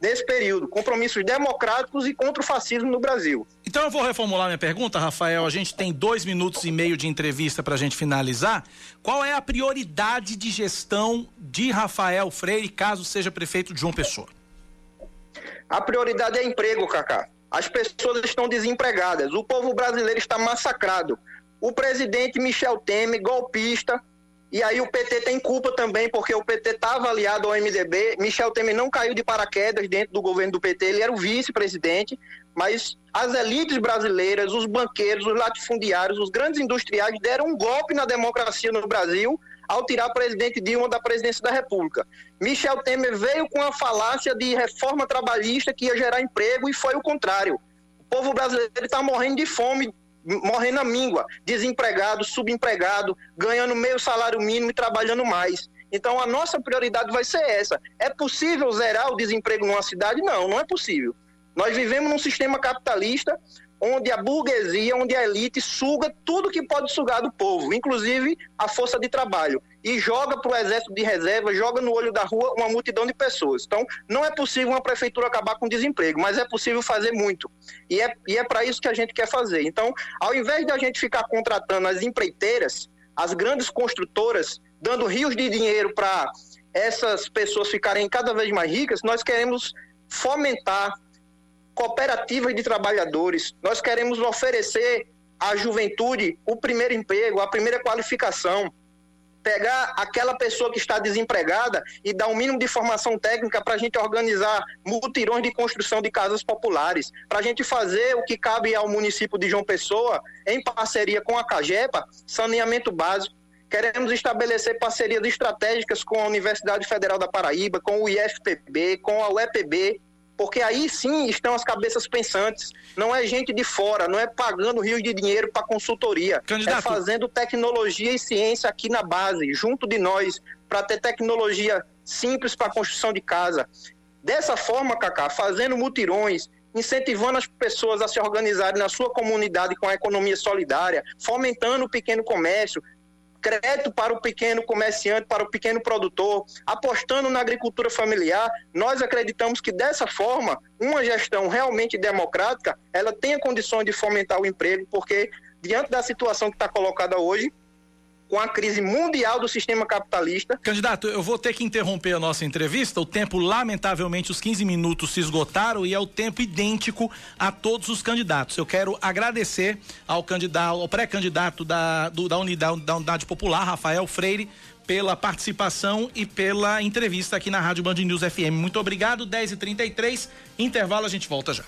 nesse período, compromissos democráticos e contra o fascismo no Brasil. Então eu vou reformular minha pergunta, Rafael. A gente tem dois minutos e meio de entrevista para a gente finalizar. Qual é a prioridade de gestão de Rafael Freire, caso seja prefeito de João Pessoa? A prioridade é emprego, Cacá. As pessoas estão desempregadas. O povo brasileiro está massacrado. O presidente Michel Temer, golpista, e aí o PT tem culpa também, porque o PT está avaliado ao MDB. Michel Temer não caiu de paraquedas dentro do governo do PT, ele era o vice-presidente, mas as elites brasileiras, os banqueiros, os latifundiários, os grandes industriais deram um golpe na democracia no Brasil ao tirar o presidente Dilma da presidência da República. Michel Temer veio com a falácia de reforma trabalhista que ia gerar emprego e foi o contrário. O povo brasileiro está morrendo de fome morrendo na míngua, desempregado, subempregado, ganhando meio salário mínimo e trabalhando mais. Então a nossa prioridade vai ser essa. É possível zerar o desemprego numa cidade? Não, não é possível. Nós vivemos num sistema capitalista onde a burguesia, onde a elite suga tudo que pode sugar do povo, inclusive a força de trabalho, e joga para o exército de reserva, joga no olho da rua uma multidão de pessoas. Então, não é possível uma prefeitura acabar com o desemprego, mas é possível fazer muito. E é, e é para isso que a gente quer fazer. Então, ao invés de a gente ficar contratando as empreiteiras, as grandes construtoras, dando rios de dinheiro para essas pessoas ficarem cada vez mais ricas, nós queremos fomentar cooperativas de trabalhadores. Nós queremos oferecer à juventude o primeiro emprego, a primeira qualificação. Pegar aquela pessoa que está desempregada e dar um mínimo de formação técnica para a gente organizar mutirões de construção de casas populares, para a gente fazer o que cabe ao município de João Pessoa, em parceria com a CAGEPA, saneamento básico. Queremos estabelecer parcerias estratégicas com a Universidade Federal da Paraíba, com o IFPB, com a UEPB, porque aí sim estão as cabeças pensantes. Não é gente de fora, não é pagando rios de dinheiro para consultoria. Candidato. É fazendo tecnologia e ciência aqui na base, junto de nós, para ter tecnologia simples para construção de casa. Dessa forma, Cacá, fazendo mutirões, incentivando as pessoas a se organizarem na sua comunidade com a economia solidária, fomentando o pequeno comércio, crédito para o pequeno comerciante, para o pequeno produtor, apostando na agricultura familiar. Nós acreditamos que dessa forma, uma gestão realmente democrática, ela tenha condições de fomentar o emprego, porque diante da situação que está colocada hoje, com a crise mundial do sistema capitalista. Candidato, eu vou ter que interromper a nossa entrevista. O tempo, lamentavelmente, os 15 minutos se esgotaram e é o tempo idêntico a todos os candidatos. Eu quero agradecer ao candidato, ao pré-candidato da, da, unidade, da Unidade Popular, Rafael Freire, pela participação e pela entrevista aqui na Rádio Band News FM. Muito obrigado. 10h33, intervalo, a gente volta já.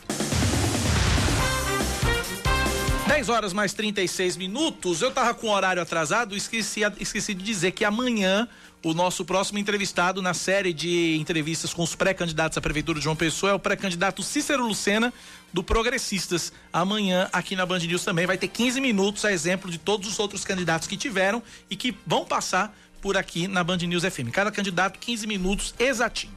10 horas mais 36 minutos. Eu tava com o horário atrasado, esqueci, esqueci de dizer que amanhã o nosso próximo entrevistado na série de entrevistas com os pré-candidatos à Prefeitura de João Pessoa é o pré-candidato Cícero Lucena, do Progressistas. Amanhã, aqui na Band News também, vai ter 15 minutos, a exemplo de todos os outros candidatos que tiveram e que vão passar por aqui na Band News FM. Cada candidato, 15 minutos exatinho.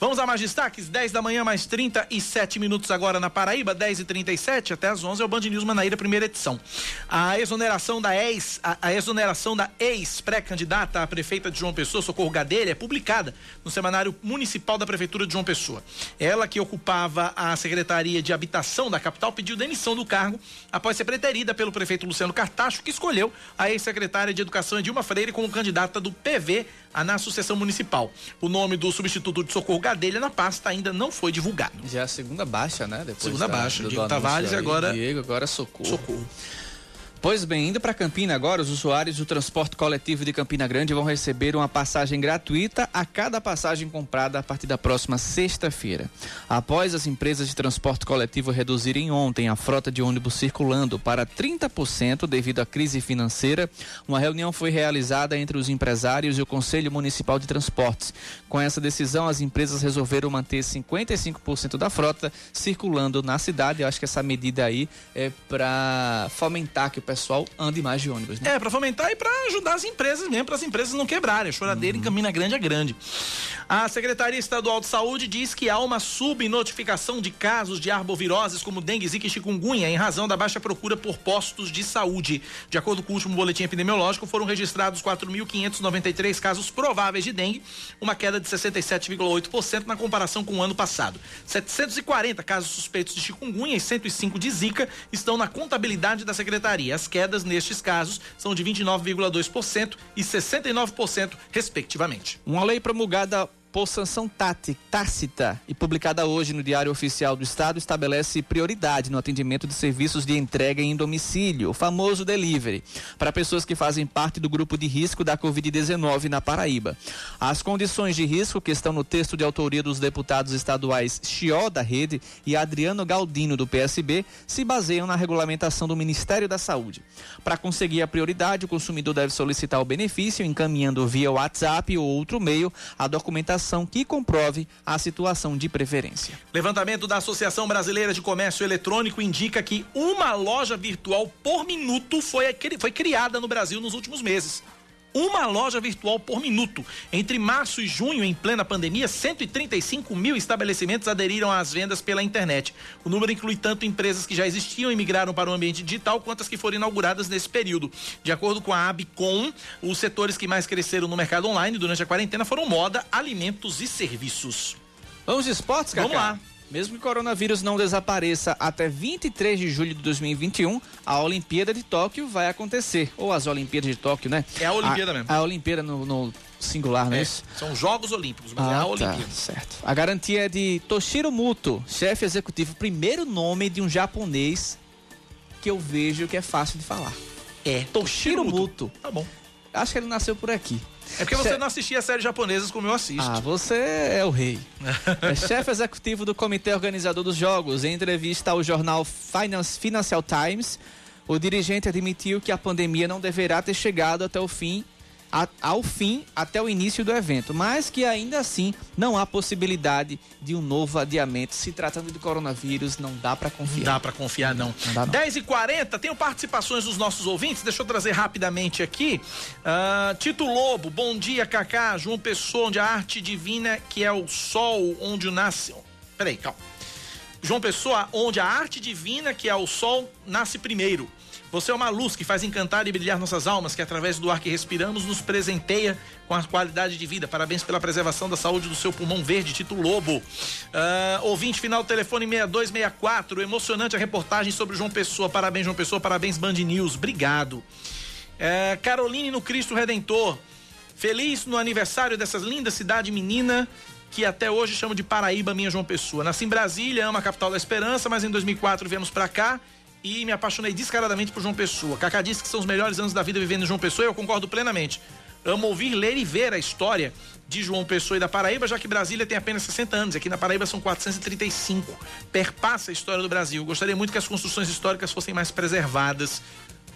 Vamos a mais destaques? 10 da manhã, mais 37 minutos agora na Paraíba, 10 e 37 até as 11 é o Band News Manaíra, primeira edição. A exoneração da ex, a, a exoneração da ex-pré-candidata a prefeita de João Pessoa, Socorro Gadelha, é publicada no Semanário Municipal da Prefeitura de João Pessoa. Ela que ocupava a Secretaria de Habitação da capital pediu demissão do cargo após ser preterida pelo prefeito Luciano Cartacho, que escolheu a ex-secretária de Educação Dilma Freire como candidata do PV na sucessão municipal. O nome do substituto de Socorro Gadelha na pasta ainda não foi divulgado. Já é a segunda baixa, né? Depois segunda da, baixa, do, Diego do Tavares e agora Diego, agora Socorro. Socorro. Pois bem, indo para Campina agora, os usuários do transporte coletivo de Campina Grande vão receber uma passagem gratuita a cada passagem comprada a partir da próxima sexta-feira. Após as empresas de transporte coletivo reduzirem ontem a frota de ônibus circulando para 30% devido à crise financeira, uma reunião foi realizada entre os empresários e o Conselho Municipal de Transportes. Com essa decisão, as empresas resolveram manter 55% da frota circulando na cidade. Eu acho que essa medida aí é para fomentar que pessoal ande mais de ônibus, né? É, para fomentar e para ajudar as empresas mesmo, para as empresas não quebrarem. A choradeira uhum. em Campina Grande é grande. A Secretaria Estadual de Saúde diz que há uma subnotificação de casos de arboviroses como dengue, zika e chikungunya em razão da baixa procura por postos de saúde. De acordo com o último boletim epidemiológico, foram registrados 4.593 casos prováveis de dengue, uma queda de 67,8% na comparação com o ano passado. 740 casos suspeitos de chikungunya e 105 de zika estão na contabilidade da secretaria. As quedas nestes casos são de 29,2% e 69%, respectivamente. Uma lei promulgada por sanção tácita e publicada hoje no Diário Oficial do Estado, estabelece prioridade no atendimento de serviços de entrega em domicílio, o famoso delivery, para pessoas que fazem parte do grupo de risco da Covid-19 na Paraíba. As condições de risco que estão no texto de autoria dos deputados estaduais Chió da Rede e Adriano Galdino do PSB se baseiam na regulamentação do Ministério da Saúde. Para conseguir a prioridade, o consumidor deve solicitar o benefício encaminhando via WhatsApp ou outro meio a documentação que comprove a situação de preferência. Levantamento da Associação Brasileira de Comércio Eletrônico indica que uma loja virtual por minuto foi, foi criada no Brasil nos últimos meses uma loja virtual por minuto. Entre março e junho, em plena pandemia, 135 mil estabelecimentos aderiram às vendas pela internet. O número inclui tanto empresas que já existiam e migraram para o ambiente digital, quanto as que foram inauguradas nesse período. De acordo com a Abicom, os setores que mais cresceram no mercado online durante a quarentena foram moda, alimentos e serviços. Vamos de esportes, Cacá? Vamos lá. Mesmo que o coronavírus não desapareça até 23 de julho de 2021, a Olimpíada de Tóquio vai acontecer. Ou as Olimpíadas de Tóquio, né? É a Olimpíada a, mesmo. A Olimpíada no, no singular, não é, é isso? São Jogos Olímpicos, mas ah, é a Olimpíada. Tá, certo. A garantia é de Toshiro Muto, chefe executivo, primeiro nome de um japonês que eu vejo que é fácil de falar. É. Toshiro, Toshiro Muto. Muto. Tá bom. Acho que ele nasceu por aqui. É porque você não assistia séries japonesas como eu assisto. Ah, você é o rei. [LAUGHS] é chefe executivo do comitê organizador dos jogos. Em entrevista ao jornal Finance, Financial Times, o dirigente admitiu que a pandemia não deverá ter chegado até o fim ao fim até o início do evento, mas que ainda assim não há possibilidade de um novo adiamento. Se tratando de coronavírus, não dá para confiar. Não dá para confiar, não. não, não. 10h40, tenho participações dos nossos ouvintes, deixa eu trazer rapidamente aqui. Uh, Tito Lobo, bom dia, Cacá. João Pessoa, onde a arte divina, que é o sol onde nasce. Peraí, calma. João Pessoa, onde a arte divina, que é o sol, nasce primeiro. Você é uma luz que faz encantar e brilhar nossas almas, que através do ar que respiramos nos presenteia com a qualidade de vida. Parabéns pela preservação da saúde do seu pulmão verde, Tito Lobo. Uh, ouvinte final, telefone 6264. Emocionante a reportagem sobre João Pessoa. Parabéns, João Pessoa. Parabéns, Band News. Obrigado. Uh, Caroline no Cristo Redentor. Feliz no aniversário dessa linda cidade menina que até hoje chamo de Paraíba, minha João Pessoa. Nasci em Brasília, ama a capital da esperança, mas em 2004 viemos para cá e me apaixonei descaradamente por João Pessoa. Cacá disse que são os melhores anos da vida vivendo em João Pessoa e eu concordo plenamente. Amo ouvir, ler e ver a história de João Pessoa e da Paraíba, já que Brasília tem apenas 60 anos. Aqui na Paraíba são 435. Perpassa a história do Brasil. Gostaria muito que as construções históricas fossem mais preservadas.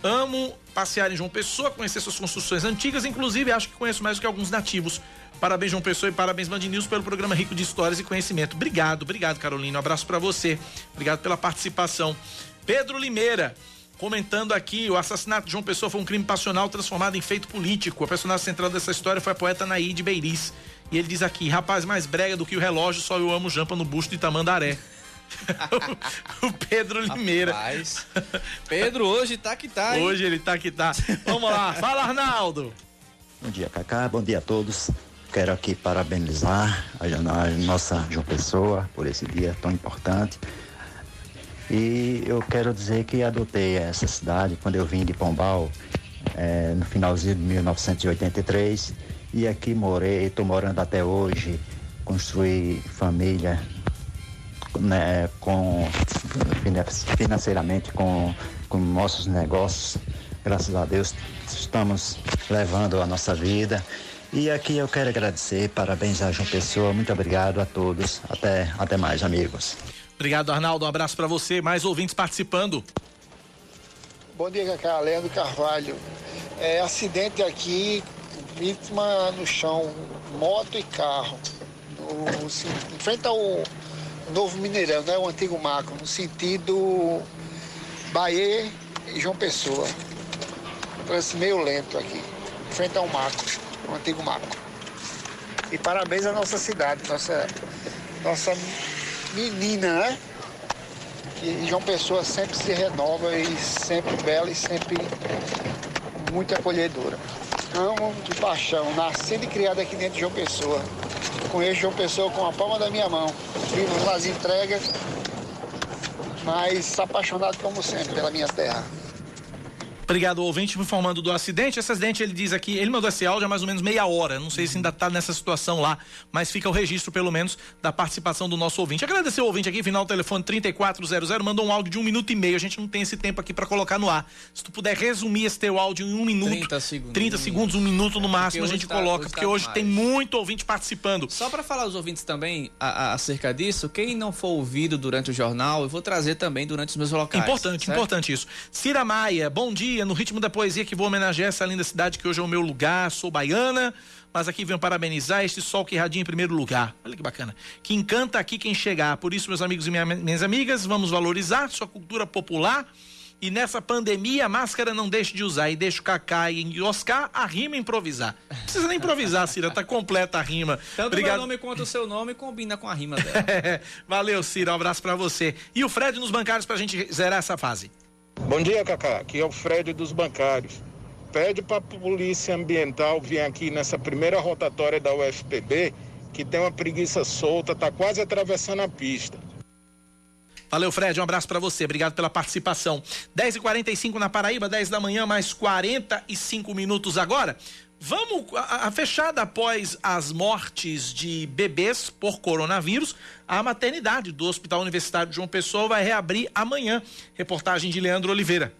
Amo passear em João Pessoa, conhecer suas construções antigas, inclusive acho que conheço mais do que alguns nativos. Parabéns, João Pessoa, e parabéns, Band News, pelo programa rico de histórias e conhecimento. Obrigado, obrigado, Carolina. Um abraço para você. Obrigado pela participação. Pedro Limeira, comentando aqui, o assassinato de João Pessoa foi um crime passional transformado em feito político. A personagem central dessa história foi a poeta Naide Beiriz. E ele diz aqui, rapaz mais brega do que o relógio, só eu amo jampa no busto de Tamandaré. [LAUGHS] o Pedro Limeira. Rapaz, Pedro hoje tá que tá, hein? Hoje ele tá que tá. Vamos lá, fala Arnaldo. Bom dia, Cacá, bom dia a todos. Quero aqui parabenizar a, a nossa João Pessoa por esse dia tão importante. E eu quero dizer que adotei essa cidade quando eu vim de Pombal, é, no finalzinho de 1983, e aqui morei, estou morando até hoje, construí família né, com financeiramente com, com nossos negócios. Graças a Deus estamos levando a nossa vida. E aqui eu quero agradecer, parabéns a João Pessoa, muito obrigado a todos. Até, até mais, amigos. Obrigado, Arnaldo. Um abraço para você. Mais ouvintes participando. Bom dia, Cacá. Leandro Carvalho. É, acidente aqui, vítima no chão, moto e carro. No, assim, em frente ao novo Mineirão, né? O antigo Macro, no sentido Bahia e João Pessoa. Parece meio lento aqui. Em frente ao Macro, o antigo Macro. E parabéns à nossa cidade, nossa, nossa menina, né? Que João Pessoa sempre se renova e sempre bela e sempre muito acolhedora. Amo de paixão, nascendo e criado aqui dentro de João Pessoa. Conheço João Pessoa com a palma da minha mão. Vivo nas entregas, mas apaixonado como sempre pela minha terra. Obrigado, ouvinte, me informando do acidente. Esse acidente, ele diz aqui, ele mandou esse áudio há mais ou menos meia hora. Não sei se ainda está nessa situação lá, mas fica o registro, pelo menos, da participação do nosso ouvinte. Agradecer o ouvinte aqui, final do telefone 3400, mandou um áudio de um minuto e meio. A gente não tem esse tempo aqui para colocar no ar. Se tu puder resumir esse teu áudio em um minuto. 30 segundos. 30 segundos, um minuto no máximo, a gente tá, coloca, hoje porque tá hoje mais. tem muito ouvinte participando. Só para falar aos ouvintes também a- a- acerca disso, quem não for ouvido durante o jornal, eu vou trazer também durante os meus locais. Importante, certo? importante isso. Cira Maia, bom dia. No ritmo da poesia que vou homenagear essa linda cidade que hoje é o meu lugar. Sou baiana, mas aqui venho parabenizar este sol que irradia em primeiro lugar. Olha que bacana. Que encanta aqui quem chegar. Por isso, meus amigos e minha- minhas amigas, vamos valorizar sua cultura popular. E nessa pandemia, a máscara não deixe de usar. E deixa o Cacá e Oscar a rima improvisar. Não precisa nem improvisar, Cira, tá completa a rima. Tanto o meu nome quanto o seu nome combina com a rima [LAUGHS] dela. Valeu, Cira. Um abraço pra você. E o Fred nos bancários pra gente zerar essa fase. Bom dia, Cacá. Aqui é o Fred dos bancários. Pede para a Polícia Ambiental vir aqui nessa primeira rotatória da UFPB, que tem uma preguiça solta, tá quase atravessando a pista. Valeu, Fred. Um abraço pra você. Obrigado pela participação. 10h45 na Paraíba, 10 da manhã, mais 45 minutos agora. Vamos, a, a fechada após as mortes de bebês por coronavírus, a maternidade do Hospital Universitário de João Pessoa vai reabrir amanhã. Reportagem de Leandro Oliveira.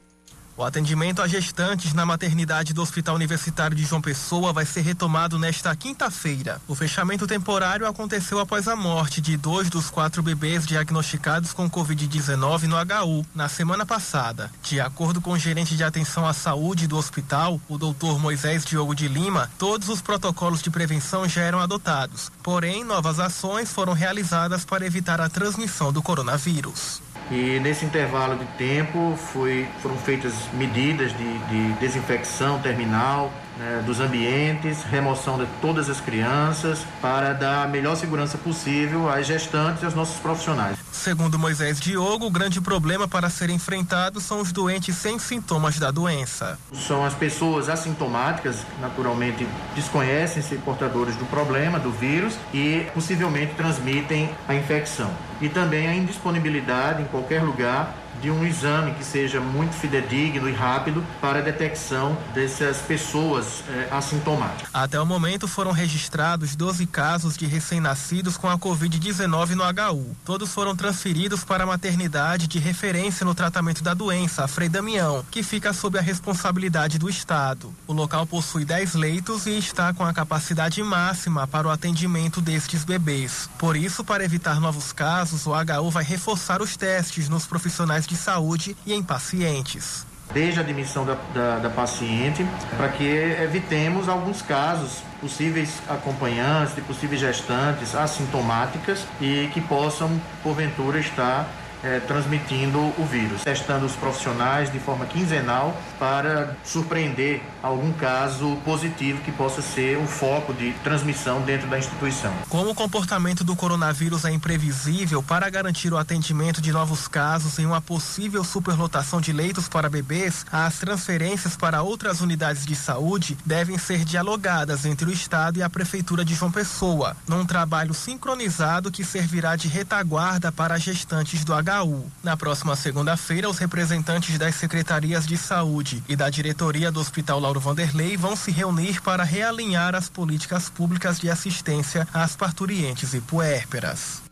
O atendimento a gestantes na maternidade do Hospital Universitário de João Pessoa vai ser retomado nesta quinta-feira. O fechamento temporário aconteceu após a morte de dois dos quatro bebês diagnosticados com Covid-19 no HU na semana passada. De acordo com o gerente de atenção à saúde do hospital, o doutor Moisés Diogo de Lima, todos os protocolos de prevenção já eram adotados. Porém, novas ações foram realizadas para evitar a transmissão do coronavírus. E nesse intervalo de tempo foi, foram feitas medidas de, de desinfecção terminal né, dos ambientes, remoção de todas as crianças, para dar a melhor segurança possível às gestantes e aos nossos profissionais. Segundo Moisés Diogo, o grande problema para ser enfrentado são os doentes sem sintomas da doença. São as pessoas assintomáticas, naturalmente desconhecem ser portadores do problema, do vírus, e possivelmente transmitem a infecção. E também a indisponibilidade em qualquer lugar de um exame que seja muito fidedigno e rápido para a detecção dessas pessoas eh, assintomáticas. Até o momento foram registrados 12 casos de recém-nascidos com a Covid-19 no HU. Todos foram transferidos para a maternidade de referência no tratamento da doença, a Frei Damião, que fica sob a responsabilidade do Estado. O local possui 10 leitos e está com a capacidade máxima para o atendimento destes bebês. Por isso, para evitar novos casos, o HU vai reforçar os testes nos profissionais de saúde e em pacientes. Desde a admissão da, da, da paciente, para que evitemos alguns casos possíveis acompanhantes, de possíveis gestantes assintomáticas e que possam, porventura, estar eh, transmitindo o vírus. Testando os profissionais de forma quinzenal para surpreender algum caso positivo que possa ser o foco de transmissão dentro da instituição. Como o comportamento do coronavírus é imprevisível, para garantir o atendimento de novos casos em uma possível superlotação de leitos para bebês, as transferências para outras unidades de saúde devem ser dialogadas entre o Estado e a Prefeitura de João Pessoa, num trabalho sincronizado que servirá de retaguarda para gestantes do HU. Na próxima segunda-feira, os representantes das secretarias de saúde e da diretoria do Hospital Lauro Vanderlei vão se reunir para realinhar as políticas públicas de assistência às parturientes e puérperas.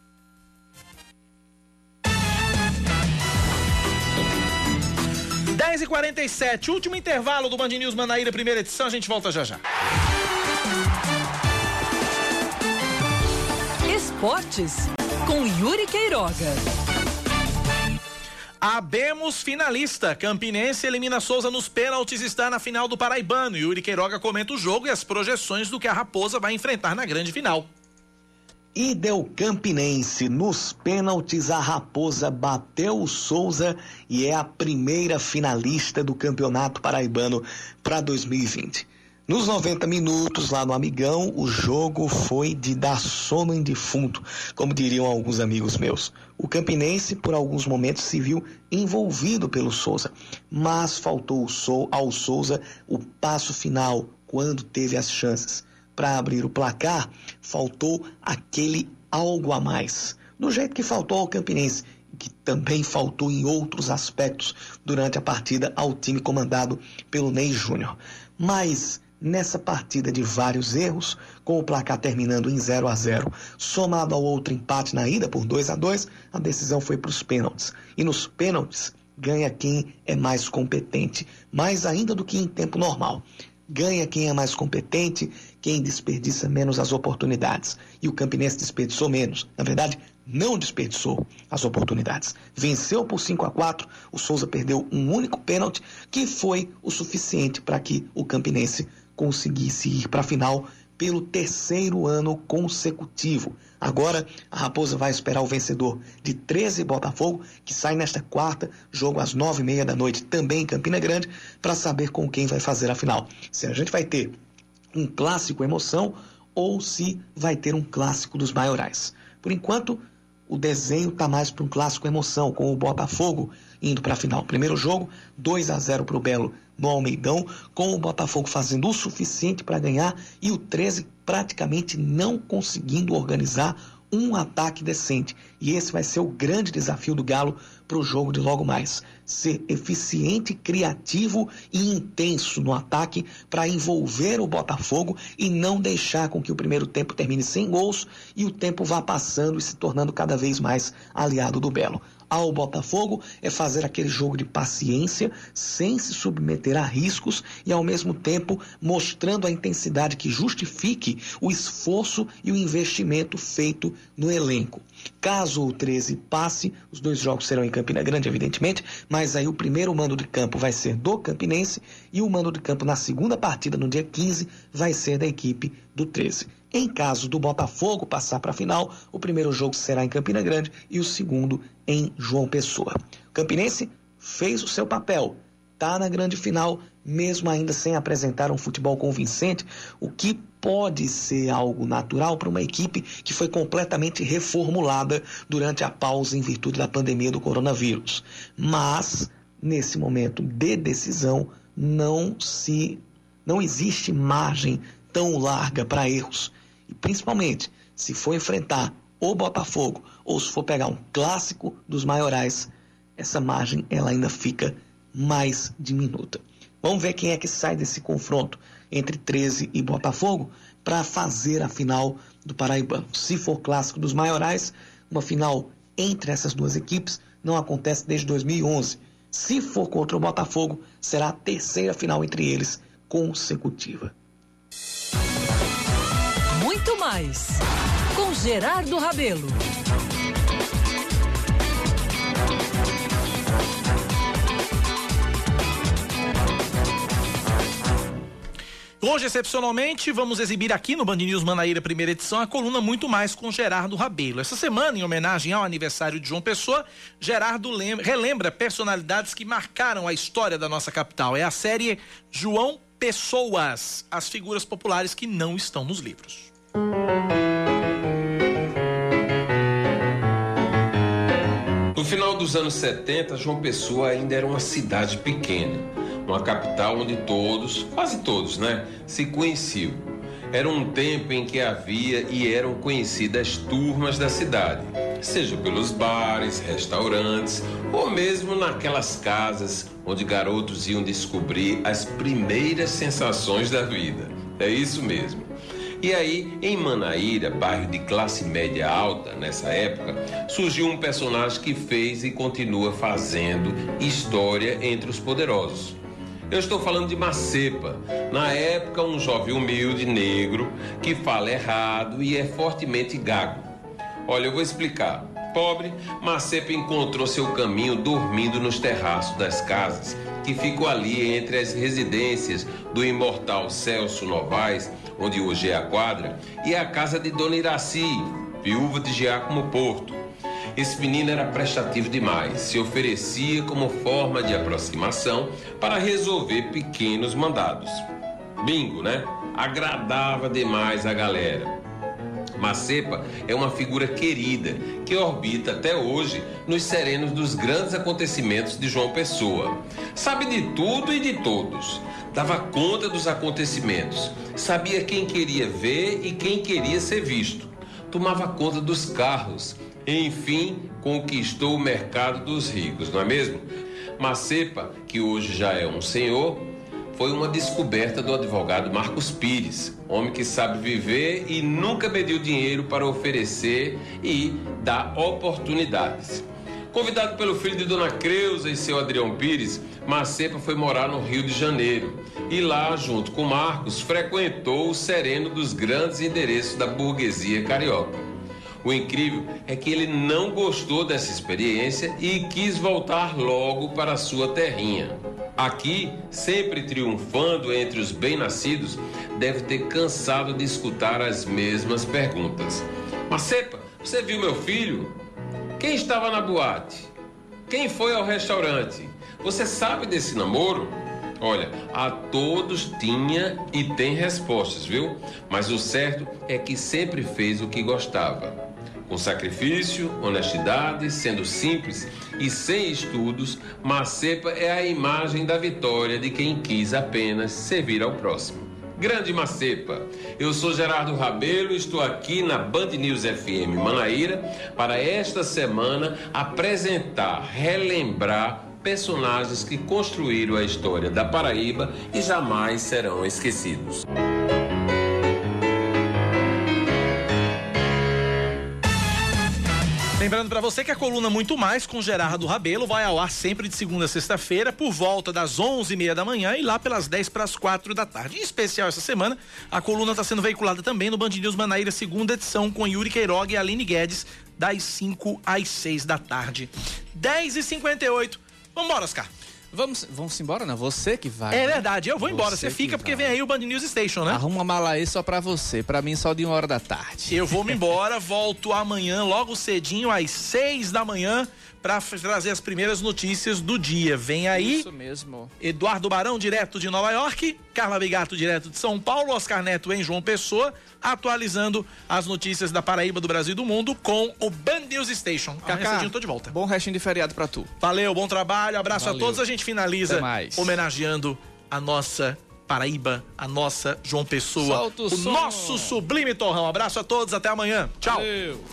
Dez e 47 último intervalo do Band News Manaíra, primeira edição. A gente volta já já. Esportes com Yuri Queiroga. Abemos finalista. Campinense elimina Souza nos pênaltis e está na final do Paraibano. Yuri Queiroga comenta o jogo e as projeções do que a Raposa vai enfrentar na grande final. E deu Campinense nos pênaltis, a Raposa bateu o Souza e é a primeira finalista do Campeonato Paraibano para 2020. Nos 90 minutos lá no Amigão, o jogo foi de dar sono em defunto, como diriam alguns amigos meus. O Campinense, por alguns momentos, se viu envolvido pelo Souza, mas faltou ao Souza o passo final quando teve as chances. Para abrir o placar, faltou aquele algo a mais. Do jeito que faltou ao Campinense, que também faltou em outros aspectos durante a partida ao time comandado pelo Ney Júnior. Mas nessa partida de vários erros, com o placar terminando em 0 a 0, somado ao outro empate na ida por 2 a 2, a decisão foi para os pênaltis. E nos pênaltis ganha quem é mais competente, mais ainda do que em tempo normal. Ganha quem é mais competente, quem desperdiça menos as oportunidades. E o Campinense desperdiçou menos. Na verdade, não desperdiçou as oportunidades. Venceu por 5 a 4. O Souza perdeu um único pênalti que foi o suficiente para que o Campinense conseguisse ir para a final pelo terceiro ano consecutivo. Agora, a Raposa vai esperar o vencedor de 13 Botafogo, que sai nesta quarta, jogo às nove e meia da noite, também em Campina Grande, para saber com quem vai fazer a final. Se a gente vai ter um clássico emoção ou se vai ter um clássico dos maiorais. Por enquanto, o desenho está mais para um clássico emoção, com o Botafogo indo para a final. Primeiro jogo, 2 a 0 para o Belo no Almeidão, com o Botafogo fazendo o suficiente para ganhar e o 13 praticamente não conseguindo organizar um ataque decente. E esse vai ser o grande desafio do Galo para o jogo de logo mais. Ser eficiente, criativo e intenso no ataque para envolver o Botafogo e não deixar com que o primeiro tempo termine sem gols e o tempo vá passando e se tornando cada vez mais aliado do Belo ao Botafogo é fazer aquele jogo de paciência, sem se submeter a riscos e, ao mesmo tempo, mostrando a intensidade que justifique o esforço e o investimento feito no elenco. Caso o 13 passe, os dois jogos serão em Campina Grande, evidentemente, mas aí o primeiro mando de campo vai ser do Campinense e o mando de campo na segunda partida, no dia 15, vai ser da equipe do 13. Em caso do Botafogo passar para a final, o primeiro jogo será em Campina Grande e o segundo em João Pessoa. O Campinense fez o seu papel, está na grande final, mesmo ainda sem apresentar um futebol convincente, o que pode ser algo natural para uma equipe que foi completamente reformulada durante a pausa em virtude da pandemia do coronavírus. Mas, nesse momento de decisão, não se não existe margem tão larga para erros. E principalmente, se for enfrentar o Botafogo ou se for pegar um clássico dos maiorais, essa margem ela ainda fica mais diminuta. Vamos ver quem é que sai desse confronto entre 13 e Botafogo para fazer a final do Paraibano. Se for clássico dos maiorais, uma final entre essas duas equipes não acontece desde 2011. Se for contra o Botafogo, será a terceira final entre eles consecutiva mais com Gerardo Rabelo. Hoje, excepcionalmente, vamos exibir aqui no Band News Manaíra, primeira edição, a coluna Muito Mais com Gerardo Rabelo. Essa semana, em homenagem ao aniversário de João Pessoa, Gerardo relembra personalidades que marcaram a história da nossa capital. É a série João Pessoas, as figuras populares que não estão nos livros. No final dos anos 70, João Pessoa ainda era uma cidade pequena, uma capital onde todos, quase todos, né, se conheciam. Era um tempo em que havia e eram conhecidas turmas da cidade, seja pelos bares, restaurantes ou mesmo naquelas casas onde garotos iam descobrir as primeiras sensações da vida. É isso mesmo. E aí, em Manaíra, bairro de classe média alta nessa época, surgiu um personagem que fez e continua fazendo história entre os poderosos. Eu estou falando de Macepa, na época um jovem humilde negro que fala errado e é fortemente gago. Olha, eu vou explicar. Pobre, Macepa encontrou seu caminho dormindo nos terraços das casas que ficam ali entre as residências do imortal Celso Novaes onde hoje é a quadra, e a casa de Dona Iraci, viúva de Giacomo Porto. Esse menino era prestativo demais, se oferecia como forma de aproximação para resolver pequenos mandados. Bingo, né? Agradava demais a galera. Macepa é uma figura querida que orbita até hoje nos serenos dos grandes acontecimentos de João Pessoa. Sabe de tudo e de todos. Dava conta dos acontecimentos. Sabia quem queria ver e quem queria ser visto. Tomava conta dos carros. Enfim, conquistou o mercado dos ricos, não é mesmo? Macepa, que hoje já é um senhor, foi uma descoberta do advogado Marcos Pires, homem que sabe viver e nunca mediu dinheiro para oferecer e dar oportunidades. Convidado pelo filho de Dona Creuza e seu Adrião Pires, Macepa foi morar no Rio de Janeiro e lá, junto com Marcos, frequentou o sereno dos grandes endereços da burguesia carioca. O incrível é que ele não gostou dessa experiência e quis voltar logo para sua terrinha. Aqui, sempre triunfando entre os bem-nascidos, deve ter cansado de escutar as mesmas perguntas. Macepa, você viu meu filho? Quem estava na boate? Quem foi ao restaurante? Você sabe desse namoro? Olha, a todos tinha e tem respostas, viu? Mas o certo é que sempre fez o que gostava. Com sacrifício, honestidade, sendo simples e sem estudos, Macepa é a imagem da vitória de quem quis apenas servir ao próximo. Grande Macepa, eu sou Gerardo Rabelo e estou aqui na Band News FM Manaíra para esta semana apresentar, relembrar personagens que construíram a história da Paraíba e jamais serão esquecidos. Lembrando para você que a coluna Muito Mais com Gerardo Rabelo vai ao ar sempre de segunda a sexta-feira por volta das onze e meia da manhã e lá pelas 10 para as quatro da tarde. Em especial essa semana, a coluna está sendo veiculada também no Band News Manaíra, segunda edição com Yuri Queiroga e Aline Guedes, das 5 às 6 da tarde. 10 e 58 Vambora, Oscar. Vamos, vamos embora, não? Você que vai. É né? verdade, eu vou embora. Você, fica porque vem aí o Band News Station, né? Arruma uma mala aí só pra você. Pra mim, só de uma hora da tarde. Eu vou me embora, volto amanhã, logo cedinho, às seis da manhã, para trazer as primeiras notícias do dia. Vem aí. Isso mesmo. Eduardo Barão, direto de Nova York. Carla Bigato, direto de São Paulo. Oscar Neto em João Pessoa, atualizando as notícias da Paraíba, do Brasil e do mundo com o Band News Station. Cacá, tô de volta. Bom restinho de feriado pra tu. Valeu, bom trabalho, abraço Valeu. a todos. A gente finaliza homenageando a nossa Paraíba, a nossa João Pessoa, Solta o o nosso sublime torrão. Abraço a todos, até amanhã. Tchau. Valeu.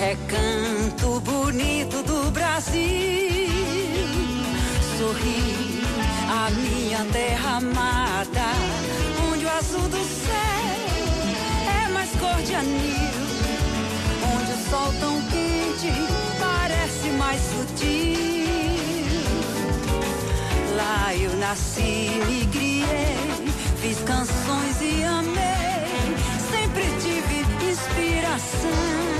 Recanto bonito do Brasil. Sorri a minha terra amada, onde o azul do céu é mais cor de anil, onde o sol tão quente parece mais sutil. Lá eu nasci, me criei, fiz canções e amei, sempre tive inspiração.